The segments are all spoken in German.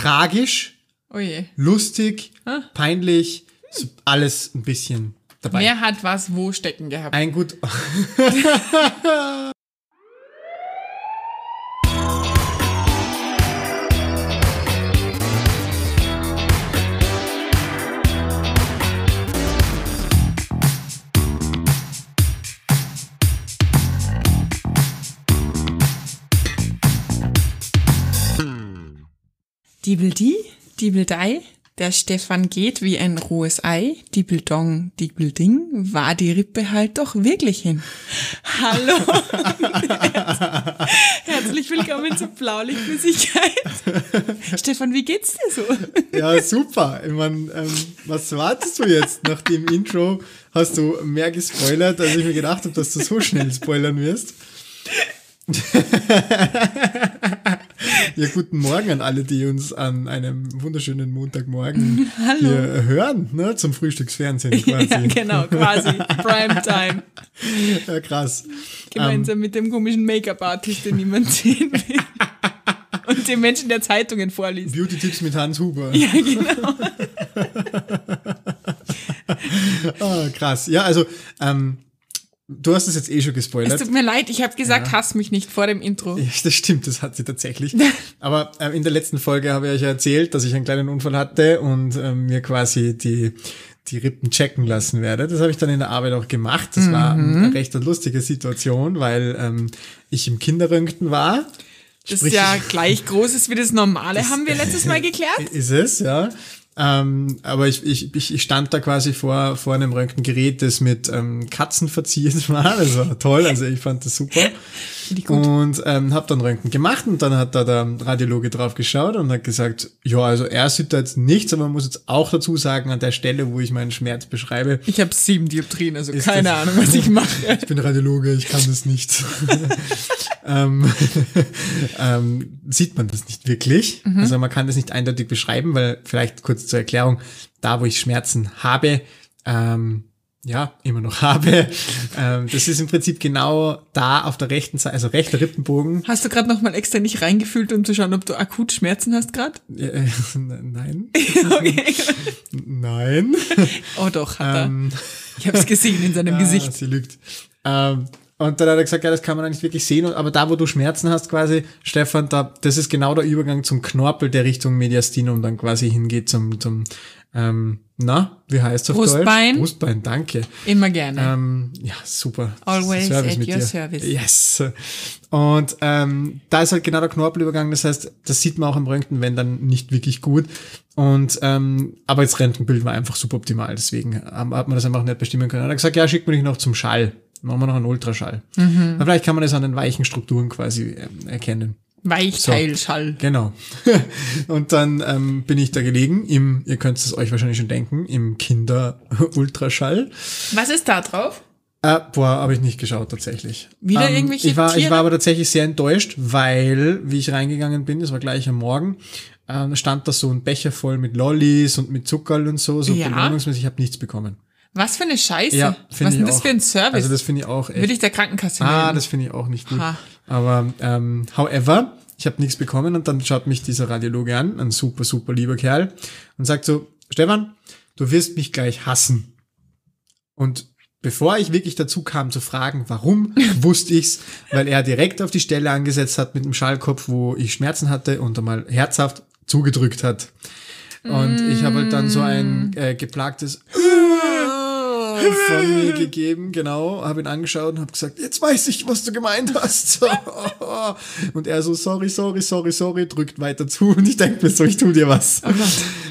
tragisch, Oh lustig, Ah. peinlich, alles ein bisschen dabei. Wer hat was wo stecken gehabt? Ein gut. Diebel die, Diebel dei, der Stefan geht wie ein rohes Ei, Diebel dong, Diebel ding, war die Rippe halt doch wirklich hin. Hallo. Herzlich willkommen zu Blaulichtflüssigkeit. Stefan, wie geht's dir so? Ja, super. Ich mein, ähm, was wartest du jetzt? Nach dem Intro hast du mehr gespoilert, als ich mir gedacht habe, dass du so schnell spoilern wirst. ja, guten Morgen an alle, die uns an einem wunderschönen Montagmorgen hier hören, ne, zum Frühstücksfernsehen quasi. Ja, genau, quasi. Primetime. Ja, krass. Gemeinsam mit dem komischen Make-up-Artist, den niemand sehen will. Und dem Menschen, der Zeitungen vorliest. Beauty-Tipps mit Hans Huber. Ja, genau. Ah, krass. Ja, also, ähm, du hast es jetzt eh schon Es gespoilert. tut mir leid, ich habe gesagt, hass mich nicht vor dem Intro. Ja, das stimmt, das hat sie tatsächlich. Aber ähm, in der letzten Folge habe ich euch ja erzählt, dass ich einen kleinen Unfall hatte und ähm, mir quasi die, die Rippen checken lassen werde. Das habe ich dann in der Arbeit auch gemacht. Das war eine recht lustige Situation, weil ähm, ich im Kinderröntgen war. Das Sprich- ist ja gleich groß ist wie das Normale, haben wir letztes Mal geklärt. Ist es, ja. Ähm, aber ich, ich, ich stand da quasi vor, vor einem Röntgengerät, das mit ähm, Katzen verziert war. Das war toll, also ich fand das super. Und ähm, habe dann Röntgen gemacht und dann hat da der Radiologe drauf geschaut und hat gesagt, ja, also er sieht da jetzt nichts, aber man muss jetzt auch dazu sagen, an der Stelle, wo ich meinen Schmerz beschreibe, Ich habe sieben Dioptrien, also keine Ahnung, was ich mache. ich bin Radiologe, ich kann das nicht. ähm, ähm, sieht man das nicht wirklich. Mhm. Also man kann das nicht eindeutig beschreiben, weil vielleicht kurz zur Erklärung, da wo ich Schmerzen habe, ähm, ja, immer noch habe, ähm, das ist im Prinzip genau da auf der rechten Seite, also rechter Rippenbogen. Hast du gerade nochmal extra nicht reingefühlt, um zu schauen, ob du akut Schmerzen hast gerade? Äh, nein, Okay. nein. Oh doch, hat er. Ähm, Ich habe es gesehen in seinem Ah, Gesicht. Sie lügt. Ähm, und dann hat er gesagt, ja, das kann man nicht wirklich sehen. Aber da, wo du Schmerzen hast, quasi, Stefan, da, das ist genau der Übergang zum Knorpel, der Richtung Mediastinum dann quasi hingeht zum, zum, ähm, na, wie heißt es auf Brustbein. Deutsch? Brustbein, danke. Immer gerne. Ähm, ja, super. Always at mit your dir. service. Yes. Und ähm, da ist halt genau der Knorpelübergang. Das heißt, das sieht man auch im Röntgen, wenn dann nicht wirklich gut. Und ähm, aber das Röntgenbild war einfach suboptimal. Deswegen hat man das einfach nicht bestimmen können. Er hat gesagt, ja, schickt mir dich noch zum Schall. Machen wir noch einen Ultraschall. Mhm. Aber vielleicht kann man das an den weichen Strukturen quasi ähm, erkennen. Weichteilschall. Genau. Und dann ähm, bin ich da gelegen im, ihr könnt es euch wahrscheinlich schon denken, im Kinder-Ultraschall. Was ist da drauf? Äh, boah, habe ich nicht geschaut tatsächlich. Wieder Ähm, irgendwelche ich war, Ich Tiere? war aber tatsächlich sehr enttäuscht, weil, wie ich reingegangen bin, das war gleich am Morgen, äh, stand da so ein Becher voll mit Lollis und mit Zuckerl und so, so Ja. belohnungsmäßig. Ich habe nichts bekommen. Was für eine Scheiße. Ja, Was ist das auch. für ein Service? Also das finde ich auch echt. Würde ich der Krankenkasse ah, melden. das finde ich auch nicht gut. Ha. Aber ähm, however, ich habe nichts bekommen und dann schaut mich dieser Radiologe an, ein super, super lieber Kerl, und sagt so, Stefan, du wirst mich gleich hassen. Und bevor ich wirklich dazu kam zu fragen, warum, wusste ich's, weil er direkt auf die Stelle angesetzt hat mit dem Schallkopf, wo ich Schmerzen hatte und einmal herzhaft zugedrückt hat. Und ich habe halt dann so ein äh, geplagtes von mir gegeben, genau, habe ihn angeschaut und habe gesagt, jetzt weiß ich, was du gemeint hast. und er so, sorry, sorry, sorry, sorry, drückt weiter zu und ich denke mir so, ich tu dir was. Oh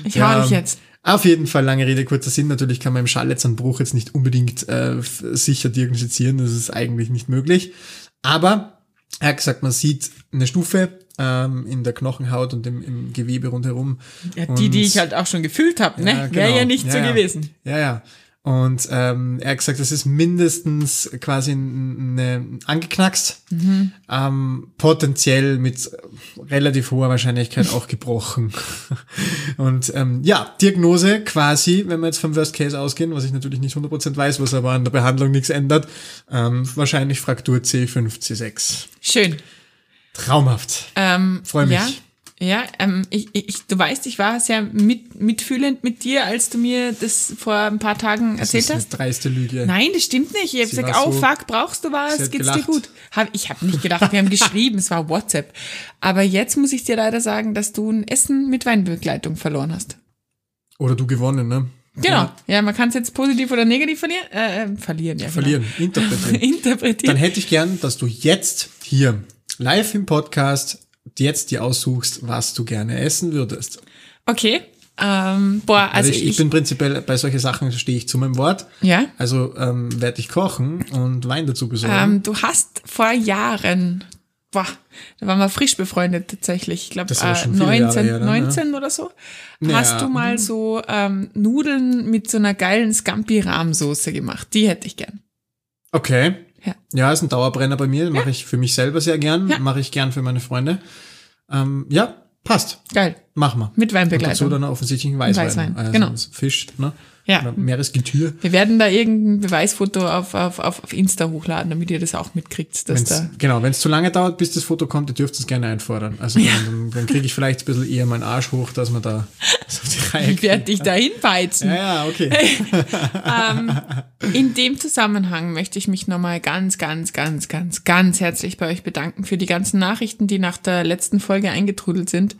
ich hau dich jetzt. Auf jeden Fall, lange Rede, kurzer Sinn. Natürlich kann man im Schall jetzt nicht unbedingt äh, sicher diagnostizieren. Das ist eigentlich nicht möglich. Aber er hat gesagt, man sieht eine Stufe ähm, in der Knochenhaut und im, im Gewebe rundherum. Ja, die, die Und- ich halt auch schon gefühlt habe, ne? Ja, Wäre genau. ja nicht Ja, so ja. gewesen. Ja, ja. Und ähm, er hat gesagt, das ist mindestens quasi eine, angeknackst, Mhm. ähm, potenziell mit relativ hoher Wahrscheinlichkeit auch gebrochen. Und ähm, ja, Diagnose quasi, wenn wir jetzt vom Worst Case ausgehen, was ich natürlich nicht 100% weiß, was aber an der Behandlung nichts ändert, ähm, wahrscheinlich Fraktur C5, C6. Schön. Traumhaft. Ähm, Freu mich. Ja, Ja, ähm, ich, ich, du weißt, ich war sehr mit, mitfühlend mit dir, als du mir das vor ein paar Tagen Das erzählt ist eine hast. dreiste Lüge. Nein, das stimmt nicht. Ich habe gesagt, oh so- fuck, brauchst du was? Geht's gelacht. dir gut? Hab, ich habe nicht gedacht, wir haben geschrieben, es war WhatsApp. Aber jetzt muss ich dir leider sagen, dass du ein Essen mit Weinbegleitung verloren hast. Oder du gewonnen, ne? Genau. Ja, man kann es jetzt positiv oder negativ verlieren. Äh, äh, verlieren, ja. Verlieren, interpretieren. Genau. Interpretieren. Dann hätte ich gern, dass du jetzt hier live im Podcast jetzt dir aussuchst, was du gerne essen würdest. Okay. Ähm, boah, also, Also ich, ich bin prinzipiell bei solchen Sachen stehe ich zu meinem Wort. ja. Also ähm, werde ich kochen und Wein dazu besorgen. Ähm, du hast vor Jahren, boah, da waren wir frisch befreundet tatsächlich. Ich glaube äh, schon viele 19, Jahre her, ne? 19 oder so. Naja. Hast du mal so ähm, Nudeln mit so einer geilen Scampi-Rahmsoße gemacht? Die hätte ich gern. okay. Ja. Ja, ist ein Dauerbrenner bei mir. Mache ich für mich selber sehr gern. Ja. Mache ich gern für meine Freunde. Ähm, ja, passt. Geil. Mach mal. Mit Und dazu Weinbegleitung. dann offensichtlich ein Weißwein. Weißwein, also genau. Fisch, ne? Ja. Meeresgetür. Wir werden da irgendein Beweisfoto auf, auf, auf, Insta hochladen, damit ihr das auch mitkriegt, dass Wenn's, da. genau, wenn es zu lange dauert, bis das Foto kommt, ihr dürft es gerne einfordern. Also dann, dann, dann kriege ich vielleicht ein bisschen eher meinen Arsch hoch, dass man da so auf die Reihe Ich werde dich dahin beizen. Ja, ja, okay. In dem Zusammenhang möchte ich mich nochmal ganz, ganz, ganz, ganz, ganz herzlich bei euch bedanken für die ganzen Nachrichten, die nach der letzten Folge eingetrudelt sind.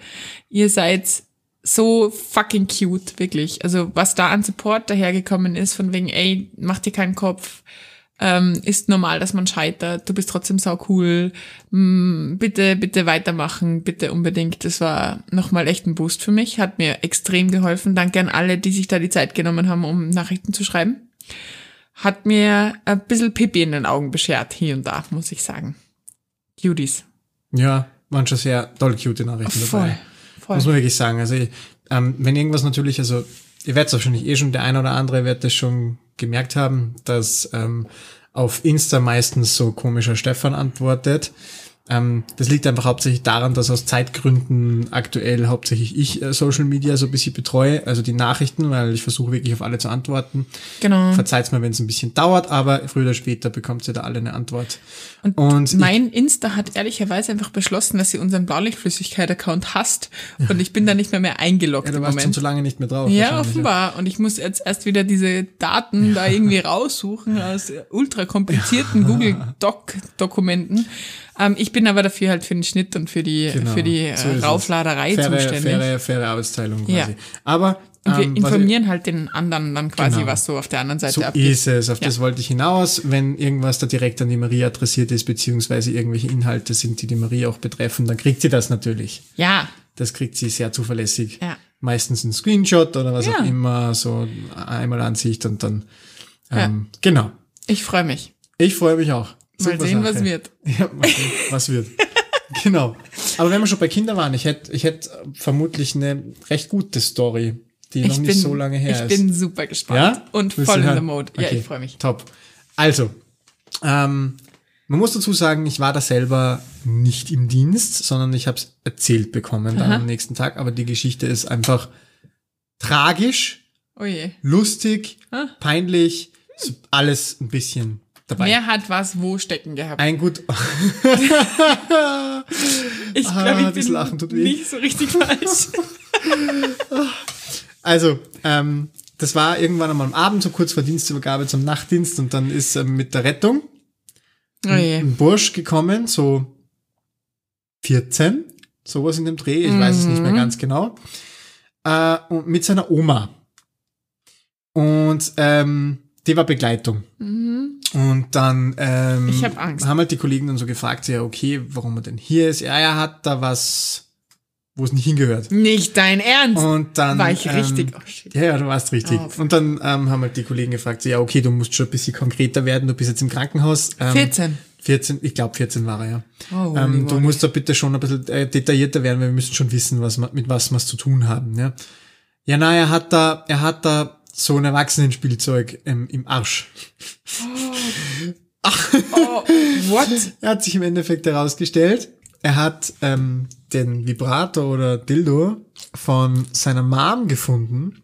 Ihr seid so fucking cute, wirklich. Also was da an Support dahergekommen ist, von wegen, ey, mach dir keinen Kopf, ähm, ist normal, dass man scheitert, du bist trotzdem sau cool, mm, bitte, bitte weitermachen, bitte unbedingt. Das war nochmal echt ein Boost für mich, hat mir extrem geholfen. Danke an alle, die sich da die Zeit genommen haben, um Nachrichten zu schreiben. Hat mir ein bisschen Pipi in den Augen beschert, hier und da, muss ich sagen. Cuties. Ja, waren schon sehr toll cute Nachrichten dabei. Voll. Muss man wirklich sagen. Also, ähm, wenn irgendwas natürlich, also, ihr werdet es wahrscheinlich eh schon, der ein oder andere wird das schon gemerkt haben, dass ähm, auf Insta meistens so komischer Stefan antwortet. Ähm, das liegt einfach hauptsächlich daran, dass aus Zeitgründen aktuell hauptsächlich ich äh, Social Media so ein bisschen betreue, also die Nachrichten, weil ich versuche wirklich auf alle zu antworten. Genau. Verzeiht's mir, wenn es ein bisschen dauert, aber früher oder später bekommt ihr da alle eine Antwort. Und, Und ich- mein Insta hat ehrlicherweise einfach beschlossen, dass sie unseren Blaulichtflüssigkeit-Account hasst und ich bin da nicht mehr mehr eingeloggt Ja, du warst schon zu lange nicht mehr drauf. Ja, offenbar. Und ich muss jetzt erst wieder diese Daten da irgendwie raussuchen aus ultra komplizierten Google Doc-Dokumenten. Ähm, ich bin aber dafür halt für den Schnitt und für die, Genau, für die so äh, es. Raufladerei faire, zuständig. Faire, faire Arbeitsteilung quasi. Ja. Aber und wir ähm, informieren halt den anderen dann quasi, Genau. was so auf der anderen Seite So abgeht. ist es, auf Ja. das wollte ich hinaus. Wenn irgendwas da direkt an die Maria adressiert ist, beziehungsweise irgendwelche Inhalte sind, die die Maria auch betreffen, dann kriegt sie das natürlich. Ja, Das kriegt sie sehr zuverlässig. Ja. Meistens ein Screenshot oder was Ja. auch immer, so einmal Ansicht und dann, ähm, genau. ich freue mich. Ich freue mich auch. Mal Super sehen, Sache. was wird. Ja, mal sehen, was wird. genau. Aber wenn wir schon bei Kindern waren, ich hätte ich hätte vermutlich eine recht gute Story, die noch Ich nicht bin, so lange her ich ist. bin super gespannt Ja? und Willst voll in the hören? mode. Ja, Okay, ich freue mich. Top. Also, ähm, man muss dazu sagen, ich war da selber nicht im Dienst, sondern ich habe es erzählt bekommen dann Aha. am nächsten Tag. Aber die Geschichte ist einfach tragisch, Oh je. lustig, Ah. peinlich, alles ein bisschen dabei. Wer hat was wo stecken gehabt? Ein gut. Ich Ah, glaube, ich das bin Lachen tut weh. nicht so richtig falsch. Also, ähm, das war irgendwann einmal am Abend, so kurz vor Dienstübergabe zum Nachtdienst und dann ist ähm, mit der Rettung Oh ein Bursch gekommen, so 14, sowas in dem Dreh, ich weiß es nicht mehr Mhm. ganz genau, äh, und mit seiner Oma. Und ähm, die war Begleitung. Mhm. Und dann ähm, Ich hab Angst. haben halt die Kollegen dann so gefragt, ja, okay, warum er denn hier ist. Ja, er hat da was, wo es nicht hingehört. Nicht dein Ernst. Und dann War ich ähm, richtig? Oh shit. ja, ja, du warst richtig. Oh, und dann ähm, haben halt die Kollegen gefragt, ja, okay, du musst schon ein bisschen konkreter werden, du bist jetzt im Krankenhaus. Ähm, 14. 14, ich glaube 14 war er, ja. Oh, ähm, du musst da bitte schon ein bisschen äh, detaillierter werden, weil wir müssen schon wissen, was mit was wir es zu tun haben, ja. Ja, na, er hat da, er hat da so ein Erwachsenenspielzeug ähm, im Arsch. Oh, what? Er hat sich im Endeffekt herausgestellt, er hat ähm, den Vibrator oder Dildo von seiner Mom gefunden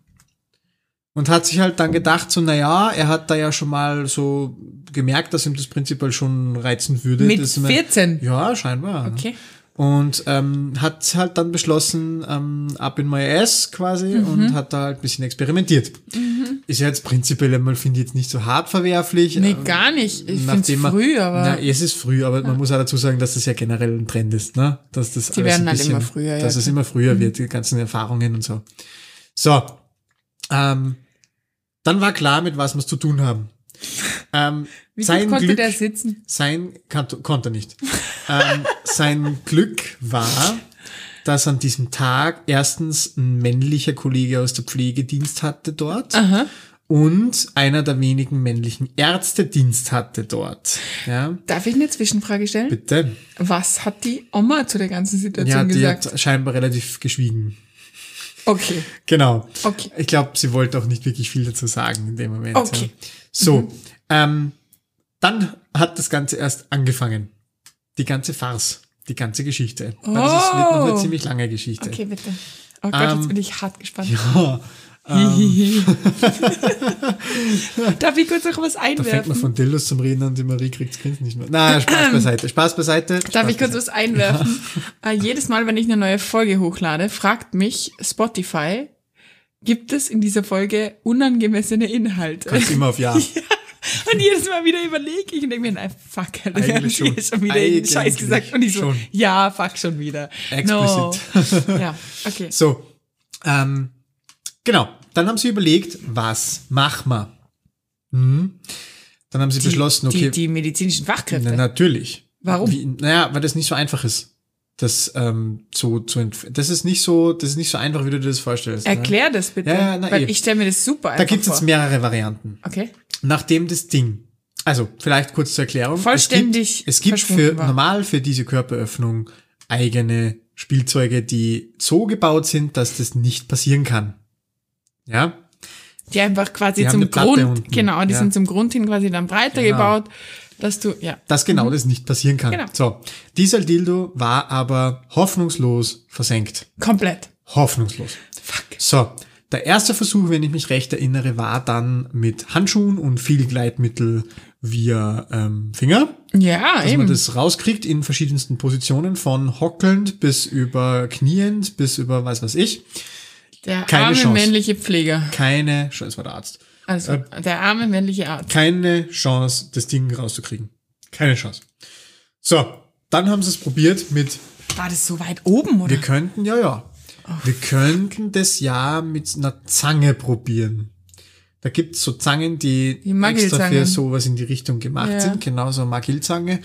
und hat sich halt dann gedacht, so, naja, er hat da ja schon mal so gemerkt, dass ihm das prinzipiell schon reizen würde. Mit dass man- 14? Ja, scheinbar. Okay. Und ähm, hat halt dann beschlossen, ähm, ab in my ass quasi Mhm. und hat da halt ein bisschen experimentiert. Ist ja jetzt prinzipiell einmal, finde ich jetzt nicht so hart verwerflich. Nee, Ähm, gar nicht. Ich finde es früh, aber Na, es ist früh, aber man muss auch dazu sagen, dass das ja generell ein Trend ist, ne? Dass das Die werden halt bisschen, immer früher, ja, Mhm. Dass es klar. immer früher wird, die ganzen Erfahrungen und so. So. Ähm, dann war klar, mit was wir es zu tun haben. Ähm, wie sein konnte Glück, der sitzen? sein, konnte er nicht. Ähm, sein Glück war, dass an diesem Tag erstens ein männlicher Kollege aus der Pflegedienst hatte dort Aha. und einer der wenigen männlichen Ärzte Dienst hatte dort. Ja, Darf ich eine Zwischenfrage stellen? bitte. Was hat die Oma zu der ganzen Situation Ja, die gesagt? hat scheinbar relativ geschwiegen. Okay. Genau. Okay. Ich glaube, sie wollte auch nicht wirklich viel dazu sagen in dem Moment. Okay. Ja. So, ähm, dann hat das Ganze erst angefangen. Die ganze Farce, die ganze Geschichte. Weil Das ist, wird noch eine Oh. ziemlich lange Geschichte. Okay, bitte. Oh Gott, Ähm, jetzt bin ich hart gespannt. Ja, Darf ich kurz noch was da fängt man einwerfen? von Dildos zum Reden an, die Marie kriegt's Kind nicht mehr. Na, Spaß beiseite. Spaß beiseite. Darf Spaß ich kurz was einwerfen? äh, jedes Mal, wenn ich eine neue Folge hochlade, fragt mich Spotify, gibt es in dieser Folge unangemessene Inhalte? Kannst immer auf Ja. Und jedes Mal wieder überlege ich und denke mir, nein, fuck, Alter, Eigentlich schon. schon wieder irgendeinen Scheiß gesagt. Und ich so, schon. ja, fuck, schon wieder. Explicit. No. ja, okay. So, ähm, genau. Dann haben sie überlegt, was machen wir? Hm. Dann haben sie beschlossen, okay, Die, die medizinischen Fachkräfte. na, natürlich. Warum? Wie, naja, weil das nicht so einfach ist. Das ähm, so zu entf- das ist nicht so, das ist nicht so einfach, wie du dir das vorstellst. ne? Erklär das bitte, Ja, ja, na, weil eh. ich stelle mir das super einfach Da gibt es jetzt mehrere Varianten. Okay. Nachdem das Ding, also vielleicht kurz zur Erklärung. Vollständig Es gibt, es gibt für war. normal für diese Körperöffnung eigene Spielzeuge, die so gebaut sind, dass das nicht passieren kann. Ja, Die einfach quasi Die zum Grund, unten. genau, die Ja. sind zum Grund hin quasi dann breiter Genau. gebaut, dass du, ja. dass genau das nicht passieren kann. Mhm. Genau. So, dieser Dildo war aber hoffnungslos versenkt. Komplett. Hoffnungslos. Fuck. So, der erste Versuch, wenn ich mich recht erinnere, war dann mit Handschuhen und viel Gleitmittel via ähm, Finger, Ja, dass eben. man das rauskriegt in verschiedensten Positionen, von hockelnd bis über kniend bis über was weiß ich. der keine arme Chance. männliche Pfleger. Keine, Chance, das war der Arzt, Also, Äh, der arme männliche Arzt. keine Chance, das Ding rauszukriegen. Keine Chance. So, dann haben sie es probiert mit War das so weit oben, oder? Wir könnten, ja, ja. Wir könnten das ja mit einer Zange probieren. Da gibt's so Zangen, die, Die extra für sowas in die Richtung gemacht Ja. sind. Genauso Magilzange.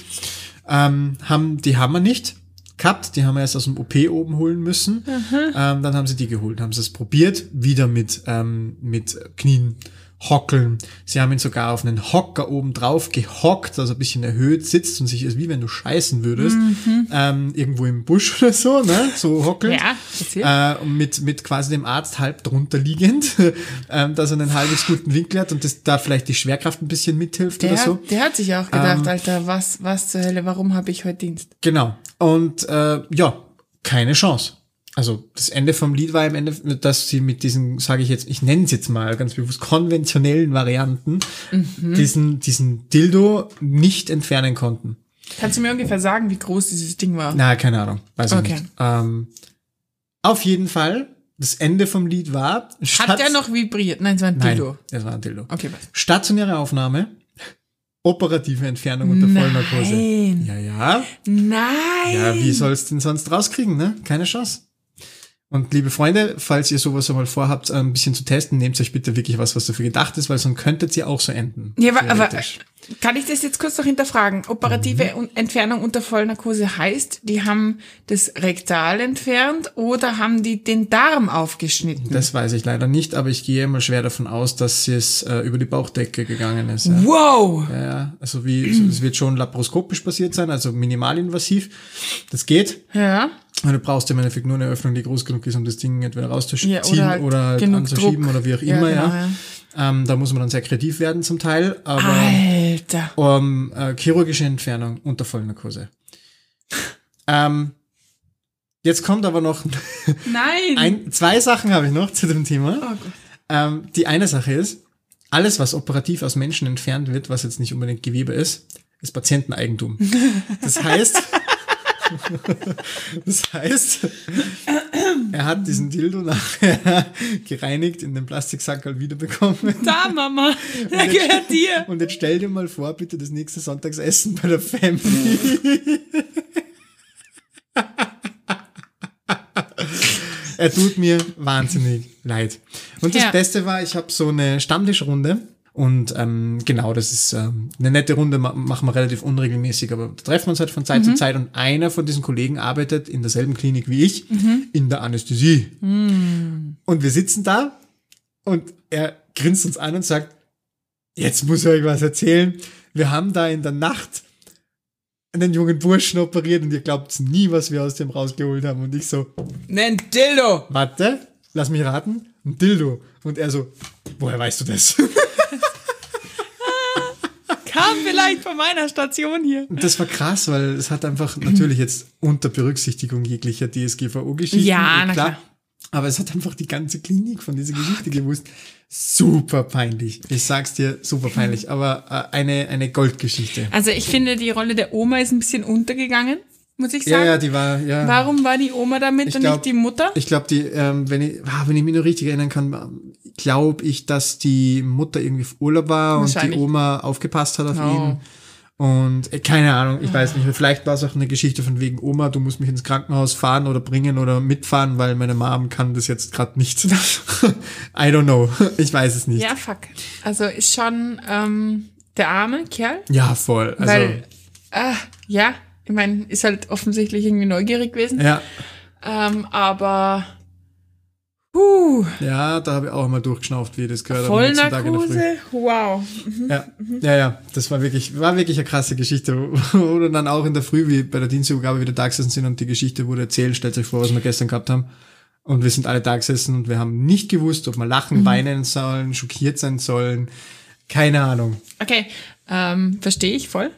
Ähm, haben, die haben wir nicht gehabt. Die haben wir erst aus dem OP oben holen müssen. Ähm, dann haben sie die geholt, haben sie es probiert. Wieder mit, ähm, mit Knien, Hockeln. Sie haben ihn sogar auf einen Hocker oben drauf gehockt, also ein bisschen erhöht sitzt und sich ist wie wenn du scheißen würdest. Ähm, irgendwo im Busch oder so, ne? So hockeln. Ja, passiert. Äh, mit, mit quasi dem Arzt halb drunter liegend, ähm, dass er einen halbwegs guten Winkel hat und das da vielleicht die Schwerkraft ein bisschen mithilft der, oder so. der hat sich auch gedacht, Ähm, Alter, was, was zur Hölle, warum habe ich heute Dienst? Genau. Und äh, ja, keine Chance. Also das Ende vom Lied war im Ende, dass sie mit diesen, sage ich jetzt, ich nenne es jetzt mal ganz bewusst, konventionellen Varianten Mhm. diesen, diesen Dildo nicht entfernen konnten. Kannst du mir ungefähr sagen, wie groß dieses Ding war? Na, keine Ahnung. Weiß ich Okay. nicht. Ähm, auf jeden Fall, das Ende vom Lied war. Hat der noch vibriert? Nein, es war ein Nein, Dildo. das war ein Dildo. Okay, was? Stationäre Aufnahme, operative Entfernung unter Vollnarkose. Nein. Ja, ja. Nein. Ja, wie soll's denn sonst rauskriegen, ne? Keine Chance. Und liebe Freunde, falls ihr sowas einmal vorhabt, ein bisschen zu testen, nehmt euch bitte wirklich was, was dafür gedacht ist, weil sonst könntet ihr auch so enden. Ja, aber, aber. Kann ich das jetzt kurz noch hinterfragen? Operative Un- Entfernung unter Vollnarkose heißt, die haben das Rektal entfernt oder haben die den Darm aufgeschnitten? Das weiß ich leider nicht, aber ich gehe mal schwer davon aus, dass es äh, über die Bauchdecke gegangen ist. Ja. Wow! Ja, ja, also wie, so, es wird schon laparoskopisch passiert sein, also minimalinvasiv. Das geht. Ja. Du brauchst im Endeffekt nur eine Öffnung, die groß genug ist, um das Ding entweder rauszuziehen Ja, oder oder halt, halt genug anzuschieben Druck. oder wie auch Ja, immer, genau, ja. Ähm, da muss man dann sehr kreativ werden zum Teil, aber Alter. Um, äh, chirurgische Entfernung unter Vollnarkose. ähm, jetzt kommt aber noch Nein. ein, zwei Sachen habe ich noch zu dem Thema. oh Gott. Ähm, die eine Sache ist, alles, was operativ aus Menschen entfernt wird, was jetzt nicht unbedingt Gewebe ist, ist Patienteneigentum. Das heißt, Das heißt, er hat diesen Dildo nachher gereinigt, in den Plastiksackerl wiederbekommen. Da, Mama, der jetzt- gehört dir. Und jetzt stell dir mal vor, bitte das nächste Sonntagsessen bei der Family. er tut mir wahnsinnig leid. Und das Ja. Beste war, ich habe so eine Stammtischrunde. Und ähm, genau, das ist ähm, eine nette Runde, ma machen wir relativ unregelmäßig, aber da treffen wir uns halt von Zeit zu Zeit und einer von diesen Kollegen arbeitet in derselben Klinik wie ich, in der Anästhesie. Und wir sitzen da und er grinst uns an und sagt, jetzt muss ich euch was erzählen. Wir haben da in der Nacht einen jungen Burschen operiert und ihr glaubt nie, was wir aus dem rausgeholt haben. Und ich so, Nen Dildo. warte, lass mich raten, ein Dildo. Und er so, woher weißt du das? Kam vielleicht von meiner Station hier. Das war krass, weil es hat einfach natürlich jetzt unter Berücksichtigung jeglicher DSGVO-Geschichten. Ja, eh, na klar. Aber es hat einfach die ganze Klinik von dieser Geschichte gewusst. Super peinlich. Ich sag's dir, super peinlich. Aber äh, eine, eine Goldgeschichte. Also ich finde, die Rolle der Oma ist ein bisschen untergegangen, muss ich Ja, sagen. ja, die war, ja. Warum war die Oma damit Ich und glaub- nicht die Mutter? Ich glaube, die, ähm, wenn ich, ah, wenn ich mich nur richtig erinnern kann, glaube ich, dass die Mutter irgendwie auf Urlaub war und die. Oma aufgepasst hat auf Oh. ihn. Und äh, keine Ahnung, ich weiß nicht. Vielleicht war es auch eine Geschichte von wegen Oma, du musst mich ins Krankenhaus fahren oder bringen oder mitfahren, weil meine Mom kann das jetzt gerade nicht. I don't know. Ich weiß es nicht. Ja, fuck. Also ist schon ähm, der arme Kerl, Ja, voll. Also, weil, äh, ja, ich meine, ist halt offensichtlich irgendwie neugierig gewesen. ja, Ähm, aber, huh, ja, da habe ich auch mal durchgeschnauft, wie ich das gehört habe. am voll nächsten Tag in der Früh. Narkose, wow. Ja, ja, ja, das war wirklich, war wirklich eine krasse Geschichte. Wir dann auch in der Früh, wie bei der Dienstübergabe wieder da gesessen sind und die Geschichte wurde erzählt, stellt euch vor, was wir gestern gehabt haben. Und wir sind alle da gesessen und wir haben nicht gewusst, ob wir lachen, weinen sollen, schockiert sein sollen. Keine Ahnung. Okay, ähm, verstehe ich voll.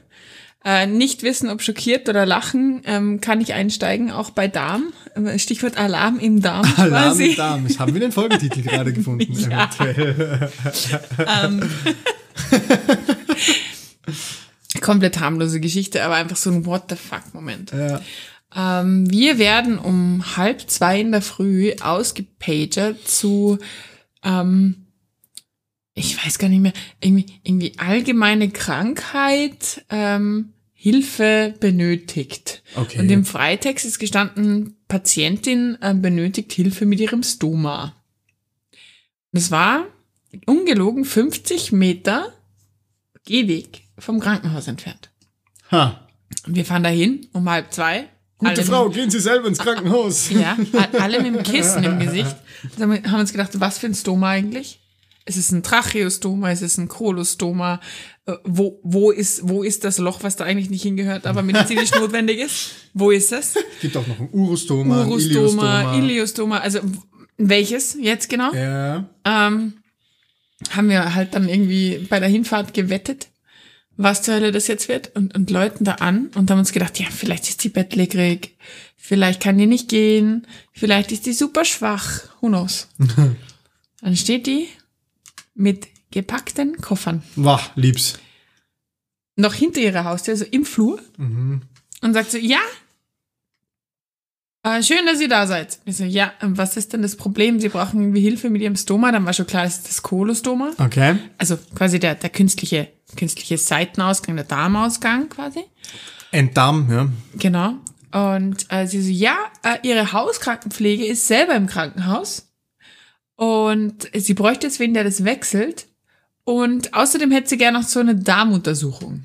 Äh, nicht wissen, ob schockiert oder lachen, ähm, kann ich einsteigen, auch bei Darm. Ähm, Stichwort Alarm im Darm Alarm quasi. im Darm. Das haben wir den Folgentitel gerade gefunden, Ja. eventuell. Ähm, komplett harmlose Geschichte, aber einfach so ein What the fuck Moment. Ja. Ähm, wir werden um halb zwei in der Früh ausgepagert zu, ähm, ich weiß gar nicht mehr, irgendwie, irgendwie allgemeine Krankheit, ähm, Hilfe benötigt. Okay. Und im Freitext ist gestanden, Patientin äh, benötigt Hilfe mit ihrem Stoma. Das war ungelogen 50 Meter Gehweg vom Krankenhaus entfernt. Ha. Und wir fahren dahin um halb zwei. Gute Frau, gehen Sie selber ins Krankenhaus. ja, alle mit dem Kissen im Gesicht. Da haben wir haben uns gedacht, was für ein Stoma eigentlich? Ist es ein Tracheostoma? Ist es ein Kolostoma? Äh, Wo, wo, ist, wo ist das Loch, was da eigentlich nicht hingehört, aber medizinisch notwendig ist? Wo ist es? Gibt auch noch ein Urostoma, Urostoma, Iliostoma. Iliostoma, also welches jetzt genau? ja. Ähm, haben wir halt dann irgendwie bei der Hinfahrt gewettet, was zur Hölle das jetzt wird und, und läuten da an und haben uns gedacht, ja, vielleicht ist die bettlägerig, vielleicht kann die nicht gehen, vielleicht ist die super schwach, who knows. dann steht die mit gepackten Koffern Wah, lieb's. noch hinter ihrer Haustür, also im Flur Mhm. und sagt so, ja, äh, schön, dass ihr da seid. Ich so, ja, was ist denn das Problem? Sie brauchen irgendwie Hilfe mit ihrem Stoma. Dann war schon klar, das ist das Kolostoma. Okay. Also quasi der, der künstliche, künstliche Seitenausgang, der Darmausgang quasi. Entdarm, ja. Genau. Und äh, sie so, ja, äh, ihre Hauskrankenpflege ist selber im Krankenhaus. Und sie bräuchte jetzt wen, der das wechselt. Und außerdem hätte sie gerne noch so eine Darmuntersuchung.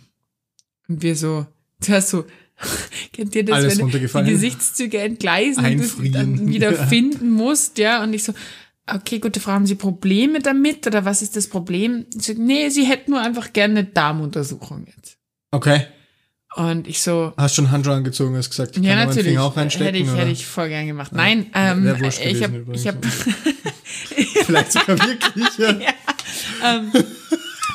Und wir so, zuerst so, kennt ihr das, Alles wenn runtergefallen. die Gesichtszüge entgleisen und du dann wieder Ja. finden musst, ja? Und ich so, okay, gute Frau, haben Sie Probleme damit oder was ist das Problem? So, nee, sie hätten nur einfach gerne eine Darmuntersuchung jetzt. Okay. Und ich so, Hast schon Handschuhe angezogen, hast gesagt, ich ja, kann natürlich. Finger auch reinstecken. hätte ich, oder? hätte ich voll gern gemacht. Nein, ähm, ich habe, ich habe, Vielleicht sogar wirklich, ja. ähm,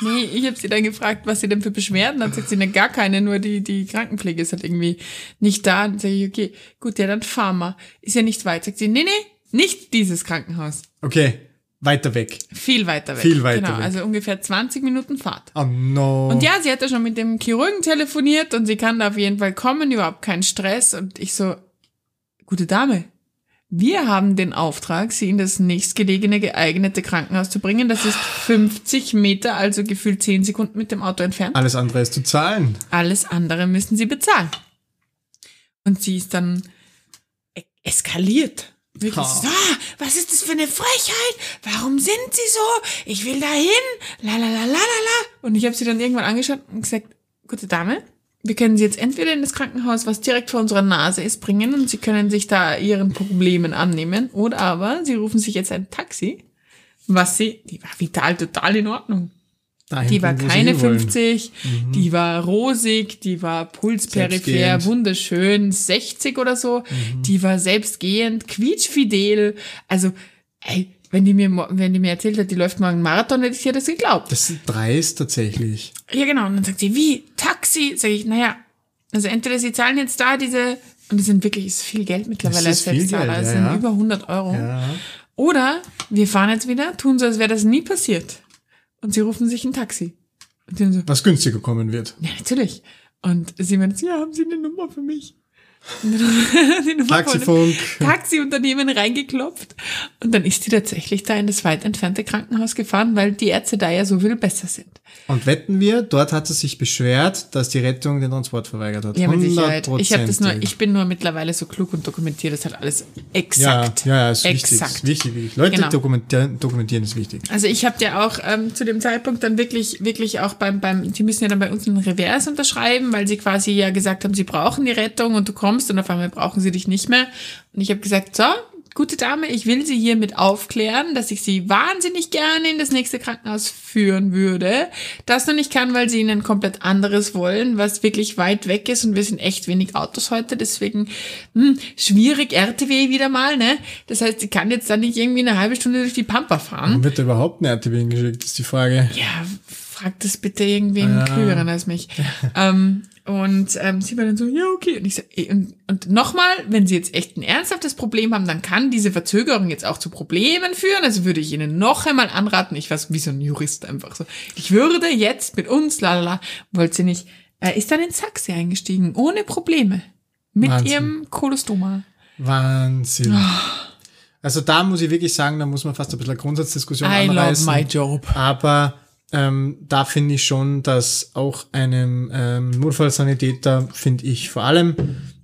nee, ich habe sie dann gefragt, was sie denn für Beschwerden hat. Sagt sie, ne, gar keine, nur die, die Krankenpflege ist halt irgendwie nicht da. Dann sage ich, okay, gut, ja, dann fahren wir. Ist ja nicht weit. Sagt sie, nee, nee, nicht dieses Krankenhaus. Okay. weiter weg. Viel weiter weg. Viel weiter genau, weg. also ungefähr 20 Minuten Fahrt. Oh no. Und ja, sie hat ja schon mit dem Chirurgen telefoniert und sie kann da auf jeden Fall kommen, überhaupt kein Stress. Und ich so, gute Dame, wir haben den Auftrag, sie in das nächstgelegene geeignete Krankenhaus zu bringen. Das ist 50 Meter, also gefühlt 10 Sekunden mit dem Auto entfernt. Alles andere ist zu zahlen. Alles andere müssen sie bezahlen. Und sie ist dann e- eskaliert. Wirklich so, ah, was ist das für eine Frechheit? Warum sind sie so? Ich will dahin. La la la la la la. Und ich habe sie dann irgendwann angeschaut und gesagt, gute Dame, wir können sie jetzt entweder in das Krankenhaus, was direkt vor unserer Nase ist, bringen und sie können sich da ihren Problemen annehmen. Oder aber sie rufen sich jetzt ein Taxi. Was sie, die war vital total in Ordnung. Dahin Die war keine hinwollen. 50, die war rosig, die war pulsperipher, wunderschön, 60 oder so, die war selbstgehend, quietschfidel. Also, ey, wenn die mir, wenn die mir erzählt hat, die läuft morgen Marathon, hätte ich ihr das geglaubt. Das ist dreist tatsächlich. Ja, genau. Und dann sagt sie, wie? Taxi? Sag ich, naja, also entweder sie zahlen jetzt da diese, und das sind wirklich, ist viel Geld mittlerweile als Selbstzahler, das ja, sind ja. über 100 Euro. Ja. Oder wir fahren jetzt wieder, tun so, als wäre das nie passiert. Und sie rufen sich ein Taxi. So, Was günstiger kommen wird. ja, natürlich. Und sie meint, ja, haben Sie eine Nummer für mich? Die Taxifunk. Taxiunternehmen reingeklopft. Und dann ist sie tatsächlich da in das weit entfernte Krankenhaus gefahren, weil die Ärzte da ja so viel besser sind. Und wetten wir, dort hat sie sich beschwert, dass die Rettung den Transport verweigert hat. Ja, mit Sicherheit. Ich habe das nur, ich bin nur mittlerweile so klug und dokumentiere das halt alles ja, exakt. ja, ja, ist wichtig. Exakt. Ist wichtig, wichtig. Leute Genau. dokumentieren, dokumentieren ist wichtig. Also ich habe ja auch ähm, zu dem Zeitpunkt dann wirklich, wirklich auch beim, beim, die müssen ja dann bei uns einen Revers unterschreiben, weil sie quasi ja gesagt haben, sie brauchen die Rettung und du kommst und auf einmal brauchen sie dich nicht mehr. Und ich habe gesagt, so, gute Dame, ich will Sie hiermit aufklären, dass ich Sie wahnsinnig gerne in das nächste Krankenhaus führen würde. Das noch nicht kann, weil Sie ihnen komplett anderes wollen, was wirklich weit weg ist und wir sind echt wenig Autos heute, deswegen hm, schwierig RTW wieder mal, ne? Das heißt, sie kann jetzt dann nicht irgendwie eine halbe Stunde durch die Pampa fahren. Warum wird da überhaupt eine RTW hingeschickt, ist die Frage. Ja, frag das bitte irgendwen Ja. klügeren als mich. ähm, und ähm, sie war dann so, ja, okay. Und ich so, ey, und, und nochmal, wenn sie jetzt echt ein ernsthaftes Problem haben, dann kann diese Verzögerung jetzt auch zu Problemen führen. Also würde ich ihnen noch einmal anraten, ich weiß, wie so ein Jurist einfach so, ich würde jetzt mit uns, lalala, wollte sie nicht, äh, ist dann ins Taxi eingestiegen, ohne Probleme. Mit Wahnsinn. ihrem Kolostoma. Wahnsinn. Ah. Also da muss ich wirklich sagen, da muss man fast ein bisschen eine Grundsatzdiskussion I love anreißen. my job. Aber ähm, da finde ich schon, dass auch einem ähm, Notfallsanitäter, finde ich, vor allem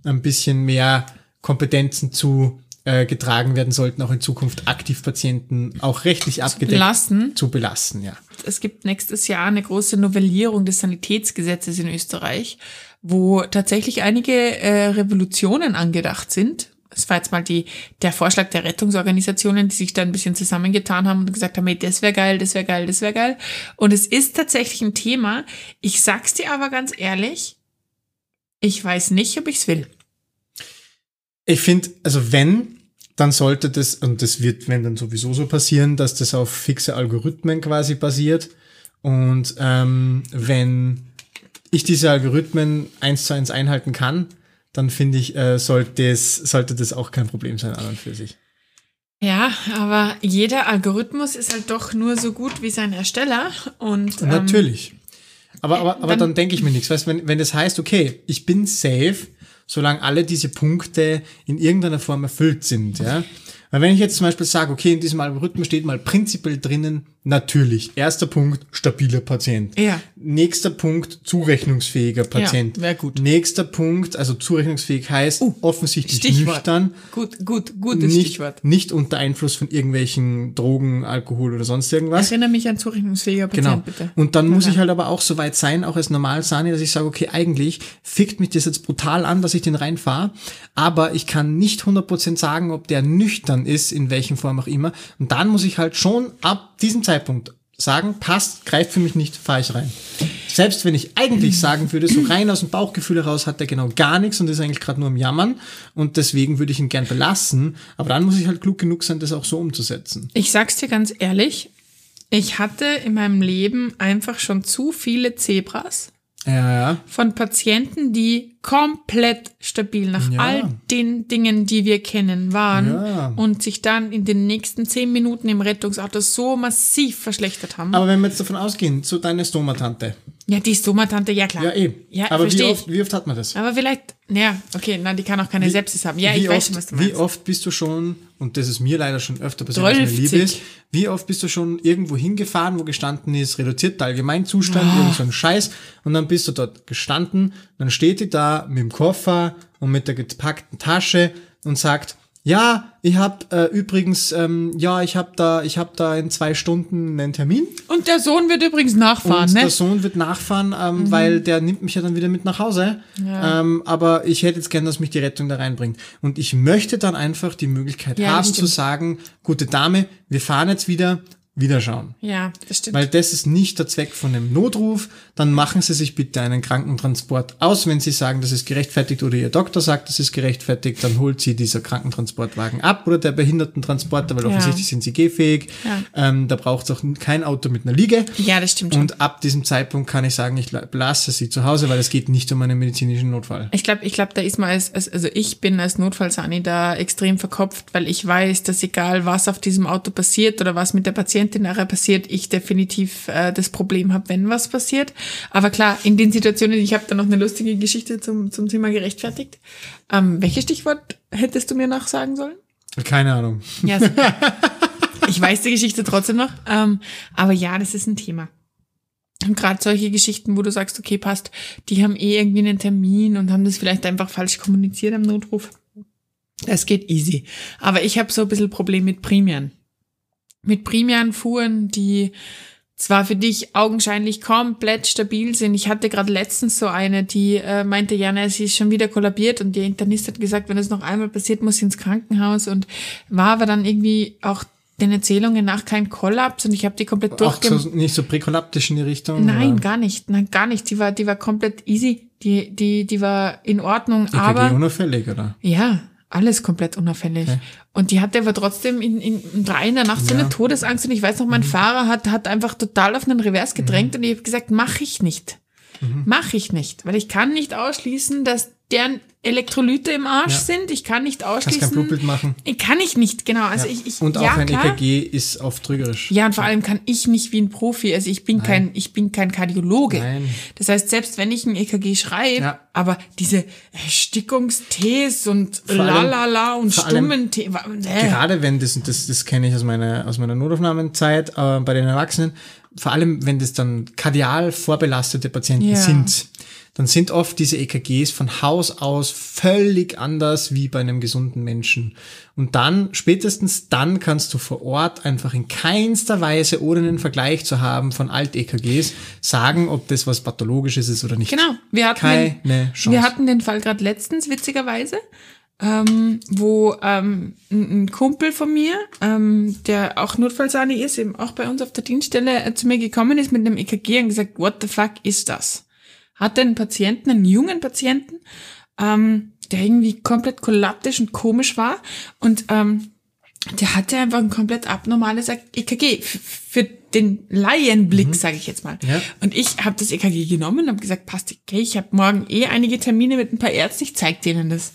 ein bisschen mehr Kompetenzen zu äh, getragen werden sollten, auch in Zukunft aktiv Patienten auch rechtlich abgedeckt Lassen. zu belassen, ja. es gibt nächstes Jahr eine große Novellierung des Sanitätsgesetzes in Österreich, wo tatsächlich einige äh, Revolutionen angedacht sind. Es war jetzt mal die, der Vorschlag der Rettungsorganisationen, die sich da ein bisschen zusammengetan haben und gesagt haben, hey, das wäre geil, das wäre geil, das wäre geil. Und es ist tatsächlich ein Thema. Ich sag's dir aber ganz ehrlich, ich weiß nicht, ob ich's will. Ich finde, also wenn, dann sollte das, und das wird, wenn dann sowieso so passieren, dass das auf fixe Algorithmen quasi basiert. Und ähm, wenn ich diese Algorithmen eins zu eins einhalten kann, dann finde ich, äh, sollte, es, sollte das auch kein Problem sein an und für sich. Ja, aber jeder Algorithmus ist halt doch nur so gut wie sein Ersteller. Und ähm, Natürlich. Aber, aber, aber dann- dann, denke ich mir nichts. Weißt, wenn, wenn das heißt, okay, ich bin safe, solange alle diese Punkte in irgendeiner Form erfüllt sind, ja. Weil wenn ich jetzt zum Beispiel sage, okay, in diesem Algorithmus steht mal prinzipiell drinnen, natürlich. Erster Punkt, stabiler Patient. Ja. Nächster Punkt, zurechnungsfähiger Patient. wär gut. Nächster Punkt, also zurechnungsfähig heißt offensichtlich Stichwort. nüchtern. Gut, gut, gutes Nicht, Stichwort. nicht unter Einfluss von irgendwelchen Drogen, Alkohol oder sonst irgendwas. Erinnere mich an zurechnungsfähiger Patient, Genau. bitte. Und dann muss Ja. ich halt aber auch so weit sein, auch als Normalsani, dass ich sage, okay, eigentlich fickt mich das jetzt brutal an, dass ich den reinfahre, aber ich kann nicht 100% sagen, ob der nüchtern ist, in welchen Form auch immer. Und dann muss ich halt schon ab diesem Zeitpunkt sagen, passt, greift für mich nicht, fahre ich rein. Selbst wenn ich eigentlich sagen würde, so rein aus dem Bauchgefühl heraus hat der genau gar nichts und ist eigentlich gerade nur am Jammern und deswegen würde ich ihn gern belassen, aber dann muss ich halt klug genug sein, das auch so umzusetzen. Ich sag's dir ganz ehrlich, ich hatte in meinem Leben einfach schon zu viele Zebras Ja, ja. von Patienten, die komplett stabil nach Ja. all den Dingen, die wir kennen, waren Ja. und sich dann in den nächsten zehn Minuten im Rettungsauto so massiv verschlechtert haben. Aber wenn wir jetzt davon ausgehen, so deine Stomatante. ja, die Stomatante, ja klar. Ja, eh. Ja, Aber wie oft, wie oft hat man das? Aber vielleicht, ja, okay, nein, die kann auch keine Sepsis haben. Ja, wie ich weiß oft, schon, was du Wie meinst. oft bist du schon, und das ist mir leider schon öfter passiert, was mir 12. lieb ist, wie oft bist du schon irgendwo hingefahren, wo gestanden ist, reduzierter Allgemeinzustand, irgend so ein Scheiß, und dann bist du dort gestanden, dann steht die da mit dem Koffer und mit der gepackten Tasche und sagt, ja, ich hab äh, übrigens, ähm, ja, ich hab da, ich hab da in zwei Stunden einen Termin. Und der Sohn wird übrigens nachfahren, Und ne? der Sohn wird nachfahren, ähm, weil der nimmt mich ja dann wieder mit nach Hause. Ja. Ähm, aber ich hätte jetzt gern, dass mich die Rettung da reinbringt. Und ich möchte dann einfach die Möglichkeit Ja, haben zu sagen, gute Dame, wir fahren jetzt wieder, wiederschauen. Ja, das stimmt. Weil das ist nicht der Zweck von einem Notruf. Dann machen Sie sich bitte einen Krankentransport aus. Wenn Sie sagen, das ist gerechtfertigt oder Ihr Doktor sagt, das ist gerechtfertigt, dann holt Sie dieser Krankentransportwagen ab oder der Behindertentransporter, weil Ja. offensichtlich sind Sie gehfähig. Ja. Ähm, da braucht es auch kein Auto mit einer Liege. ja, das stimmt schon. Und ab diesem Zeitpunkt kann ich sagen, ich la- lasse sie zu Hause, weil es geht nicht um einen medizinischen Notfall. Ich glaube, ich glaube, da ist man als, als, also ich bin als Notfallsani da extrem verkopft, weil ich weiß, dass egal was auf diesem Auto passiert oder was mit der Patientin nachher passiert, ich definitiv äh, das Problem habe, wenn was passiert. Aber klar, in den Situationen, ich habe da noch eine lustige Geschichte zum, zum Thema gerechtfertigt. Ähm, welches Stichwort hättest du mir noch sagen sollen? Keine Ahnung. Ja, so. ich weiß die Geschichte trotzdem noch. Ähm, aber ja, das ist ein Thema. Und gerade solche Geschichten, wo du sagst, okay, passt, die haben eh irgendwie einen Termin und haben das vielleicht einfach falsch kommuniziert am Notruf. Das geht easy. Aber ich habe so ein bisschen Problem mit Primian. Mit Primian-Fuhren, die zwar für dich augenscheinlich komplett stabil sind. Ich hatte gerade letztens so eine, die äh, meinte, ja, na, sie ist schon wieder kollabiert und der Internist hat gesagt, wenn es noch einmal passiert, muss sie ins Krankenhaus und war aber dann irgendwie auch den Erzählungen nach kein Kollaps und ich habe die komplett Auch durchgemacht. so, nicht so präkolaptisch in die Richtung? Nein, oder? gar nicht. Nein, gar nicht. Die war, die war komplett easy. Die, die, die war in Ordnung. EKG aber unauffällig, oder? ja, alles komplett unauffällig. Und die hatte aber trotzdem in, in, in drei in der Nacht so Ja. eine Todesangst. Und ich weiß noch, mein Fahrer hat, hat einfach total auf einen Revers gedrängt und ich habe gesagt, mach ich nicht. Mach ich nicht. Weil ich kann nicht ausschließen, dass deren Elektrolyte im Arsch Ja. sind. Ich kann nicht Kannst ausschließen. kein Blutbild machen. Ich kann ich nicht, genau. Also Ja. ich, ich, Und auch ja, ein klar. EKG ist oft trügerisch. Ja, und vor allem kann ich nicht wie ein Profi, also ich bin kein, ich bin kein Kardiologe. Nein. Das heißt, selbst wenn ich ein EKG schreibe, aber diese Erstickungstees und lalala und stummen Tees, äh, Gerade wenn das, und das, das kenne ich aus meiner, aus meiner Notaufnahmenzeit äh, bei den Erwachsenen, vor allem wenn das dann kardial vorbelastete Patienten sind, dann sind oft diese EKGs von Haus aus völlig anders wie bei einem gesunden Menschen. Und dann, spätestens dann kannst du vor Ort einfach in keinster Weise, ohne einen Vergleich zu haben von Alt-EKGs, sagen, ob das was Pathologisches ist oder nicht. Genau, wir hatten Keine den, Chance. wir hatten den Fall gerade letztens, witzigerweise, ähm, wo ähm, ein, ein Kumpel von mir, ähm, der auch Notfallsani ist, eben auch bei uns auf der Dienststelle äh, zu mir gekommen ist mit einem EKG und gesagt, what the fuck ist das? Hatte einen Patienten, einen jungen Patienten, ähm, der irgendwie komplett kollaptisch und komisch war und ähm, der hatte einfach ein komplett abnormales EKG f- für den Laienblick, sage ich jetzt mal. Ja. Und ich habe das EKG genommen und habe gesagt, passt, okay, ich habe morgen eh einige Termine mit ein paar Ärzten, ich zeig denen das.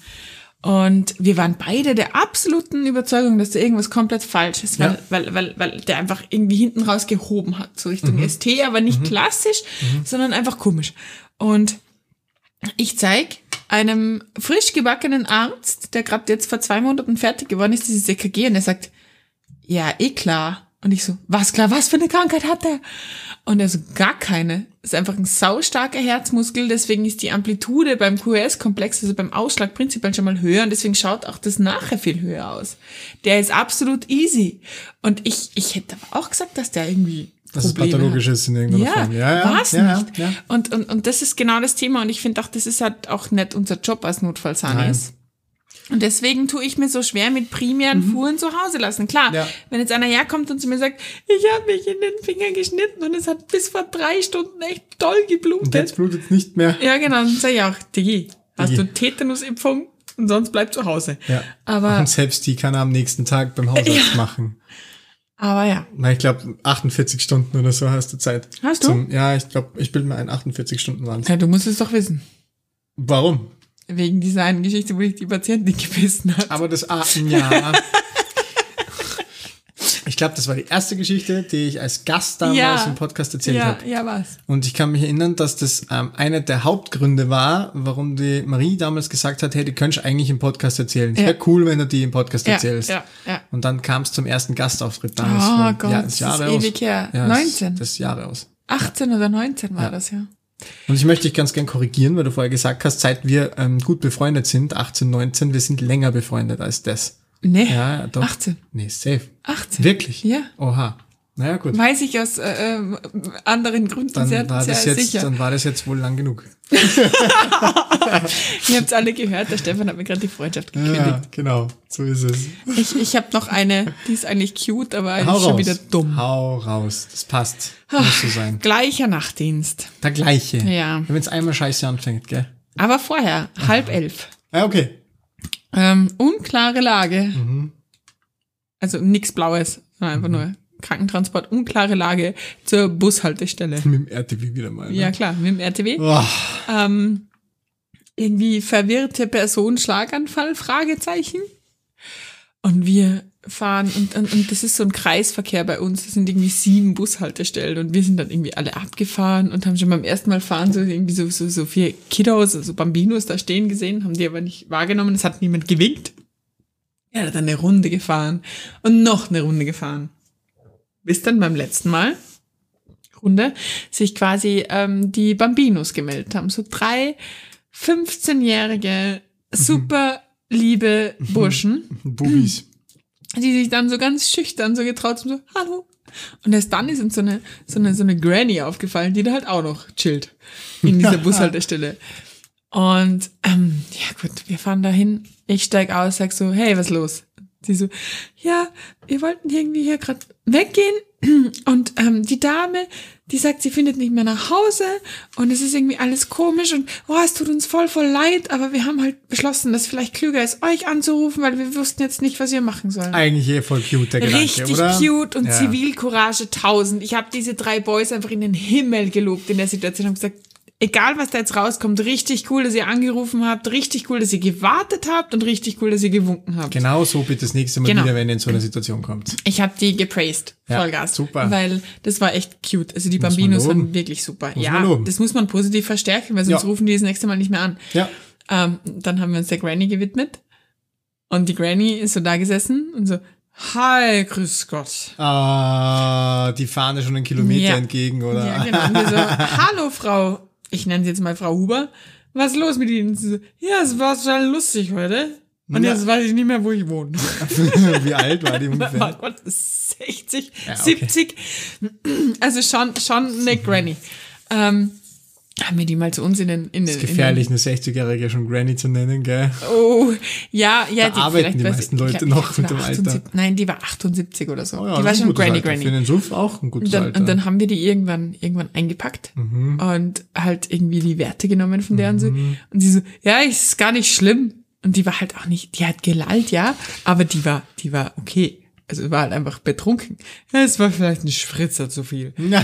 Und wir waren beide der absoluten Überzeugung, dass da irgendwas komplett falsch ist, weil, Ja. weil, weil, weil der einfach irgendwie hinten raus gehoben hat, so Richtung ST, aber nicht klassisch, sondern einfach komisch. Und ich zeig einem frisch gebackenen Arzt, der gerade jetzt vor zwei Monaten fertig geworden ist, dieses EKG und er sagt, ja, eh klar. Und ich so, was klar, was für eine Krankheit hat er? Und er so, gar keine. Ist einfach ein saustarker Herzmuskel, deswegen ist die Amplitude beim QRS-Komplex, also beim Ausschlag prinzipiell schon mal höher und deswegen schaut auch das nachher viel höher aus. Der ist absolut easy. Und ich, ich hätte aber auch gesagt, dass der irgendwie Dass es Probleme pathologisch hat. ist in irgendeiner Ja, Form. Ja, ja, war's ja, nicht. ja. Und, und, und das ist genau das Thema und ich finde auch, das ist halt auch nicht unser Job als Notfallsanis. Und deswegen tue ich mir so schwer mit primären Fuhren zu Hause lassen. Klar, Mhm. Ja. wenn jetzt einer herkommt und zu mir sagt, ich habe mich in den Finger geschnitten und es hat bis vor drei Stunden echt toll Und geblutet. jetzt blutet es nicht mehr. Ja, genau, dann sage ich auch, Digi, hast Digi. du Tetanusimpfung und sonst bleib zu Hause. Ja. Aber Und selbst die kann er am nächsten Tag beim Hausarzt machen. Aber ja. Na, ich glaube, 48 Stunden oder so hast du Zeit. Hast du? Zum, ja, ich glaube, ich bilde mir ein 48 Stunden waren ja, du musst es doch wissen. Warum? Wegen dieser einen Geschichte, wo ich die Patientin gebissen hat. Aber das, ah, ja. ich glaube, das war die erste Geschichte, die ich als Gast damals Ja. im Podcast erzählt ja, habe. ja, was? Und ich kann mich erinnern, dass das ähm, einer der Hauptgründe war, warum die Marie damals gesagt hat, hey, die könntest du eigentlich im Podcast erzählen. Ja. wäre cool, wenn du die im Podcast Ja, erzählst. ja, ja. Und dann kam es zum ersten Gastauftritt damals. Oh Weil- Gott, ja, das ist ist Jahre aus. ewig her. Ja, das- 19. Das ist Jahre aus. 18 oder 19 war das, ja. Und ich möchte dich ganz gern korrigieren, weil du vorher gesagt hast, seit wir ähm, gut befreundet sind, 18, 19, wir sind länger befreundet als das. Nee, Ja, doch. 18. Nee, safe. 18. Wirklich? Ja. Oha. Naja, gut. Weiß ich aus äh, äh, anderen Gründen Dann sehr, war, sehr das jetzt, sicher. dann war das jetzt wohl lang genug. Ihr habt alle gehört, der Stefan hat mir gerade die Freundschaft gekündigt. Ja, genau. So ist es. Ich, ich habe noch eine, die ist eigentlich cute, aber eigentlich schon wieder dumm. Hau raus. Das passt. Muss so sein. Gleicher Nachtdienst. Der gleiche. Ja. Wenn es einmal scheiße anfängt, gell? Aber vorher, halb elf. Ja, okay. Ähm, unklare Lage. Mhm. Also nichts Blaues, einfach nur Krankentransport, unklare Lage zur Bushaltestelle. Mit dem RTW wieder mal. Ne? Ja, klar, mit dem RTW. Oh, Ähm, irgendwie verwirrte Person, Schlaganfall, Fragezeichen. Und wir fahren, und, und, und das ist so ein Kreisverkehr bei uns, das sind irgendwie sieben Bushaltestellen und wir sind dann irgendwie alle abgefahren und haben schon beim ersten Mal fahren so irgendwie so, so, so vier Kiddos, also Bambinos da stehen gesehen, haben die aber nicht wahrgenommen, es hat niemand gewinkt. Er hat dann eine Runde gefahren und noch eine Runde gefahren. Bis dann beim letzten Mal Runde sich quasi ähm, die Bambinos gemeldet haben. So drei 15-jährige, super liebe Burschen, Bubis. die sich dann so ganz schüchtern so getraut haben, so, hallo. Und erst dann ist uns so eine, so eine, so eine Granny aufgefallen, die da halt auch noch chillt in dieser Bushaltestelle. Und ähm, ja gut, wir fahren dahin. Ich steig aus, sag so, hey, was los? Sie so, ja, wir wollten irgendwie hier gerade weggehen und ähm, die Dame, die sagt, sie findet nicht mehr nach Hause und es ist irgendwie alles komisch und oh, es tut uns voll, voll leid, aber wir haben halt beschlossen, dass vielleicht klüger ist, euch anzurufen, weil wir wussten jetzt nicht, was wir machen sollen. Eigentlich eh voll cute, der Gedanke, Richtig oder? cute und Ja. Zivilcourage 1000. Ich habe diese drei Boys einfach in den Himmel gelobt in der Situation und gesagt, egal was da jetzt rauskommt, richtig cool, dass ihr angerufen habt, richtig cool, dass ihr gewartet habt und richtig cool, dass ihr gewunken habt. Genau so bitte das nächste Mal Genau. wieder, wenn ihr in so eine Situation kommt. Ich habe die gepraised, Ja, Vollgas. super. Weil das war echt cute. Also die Muss Bambinos waren wirklich super. Muss ja, das muss man positiv verstärken, weil sonst Ja. rufen die das nächste Mal nicht mehr an. Ja. Ähm, dann haben wir uns der Granny gewidmet. Und die Granny ist so da gesessen und so, hi, grüß Gott. Ah, die fahren ja schon einen Kilometer Ja. entgegen, oder? Ja, genau. Und wir so, hallo Frau, ich nenne sie jetzt mal Frau Huber. Was ist los mit Ihnen? So, ja, es war total lustig heute. Und Ja. jetzt weiß ich nicht mehr, wo ich wohne. Wie alt war die Oh ungefähr? Gott, 60, Ja, okay. 70. Also schon, schon eine Granny. Ähm, haben wir die mal zu uns in den, in den, Ist gefährlich, eine 60-Jährige schon Granny zu nennen, gell? In oh, ja, ja. Da arbeiten die meisten ich Leute noch die mit dem Alter. 78 Nein, die war 78 oder so. Oh ja, die war das schon Granny Alter. Granny. Für den Suff auch ein gutes Und dann, Alter. und dann haben wir die irgendwann, irgendwann eingepackt Mhm. und halt irgendwie die Werte genommen von der und so. Und sie so, ja, ist gar nicht schlimm. Und die war halt auch nicht, die hat gelallt, ja, aber die war, die war okay. Also war halt einfach betrunken. Es war vielleicht ein Spritzer zu viel. Sie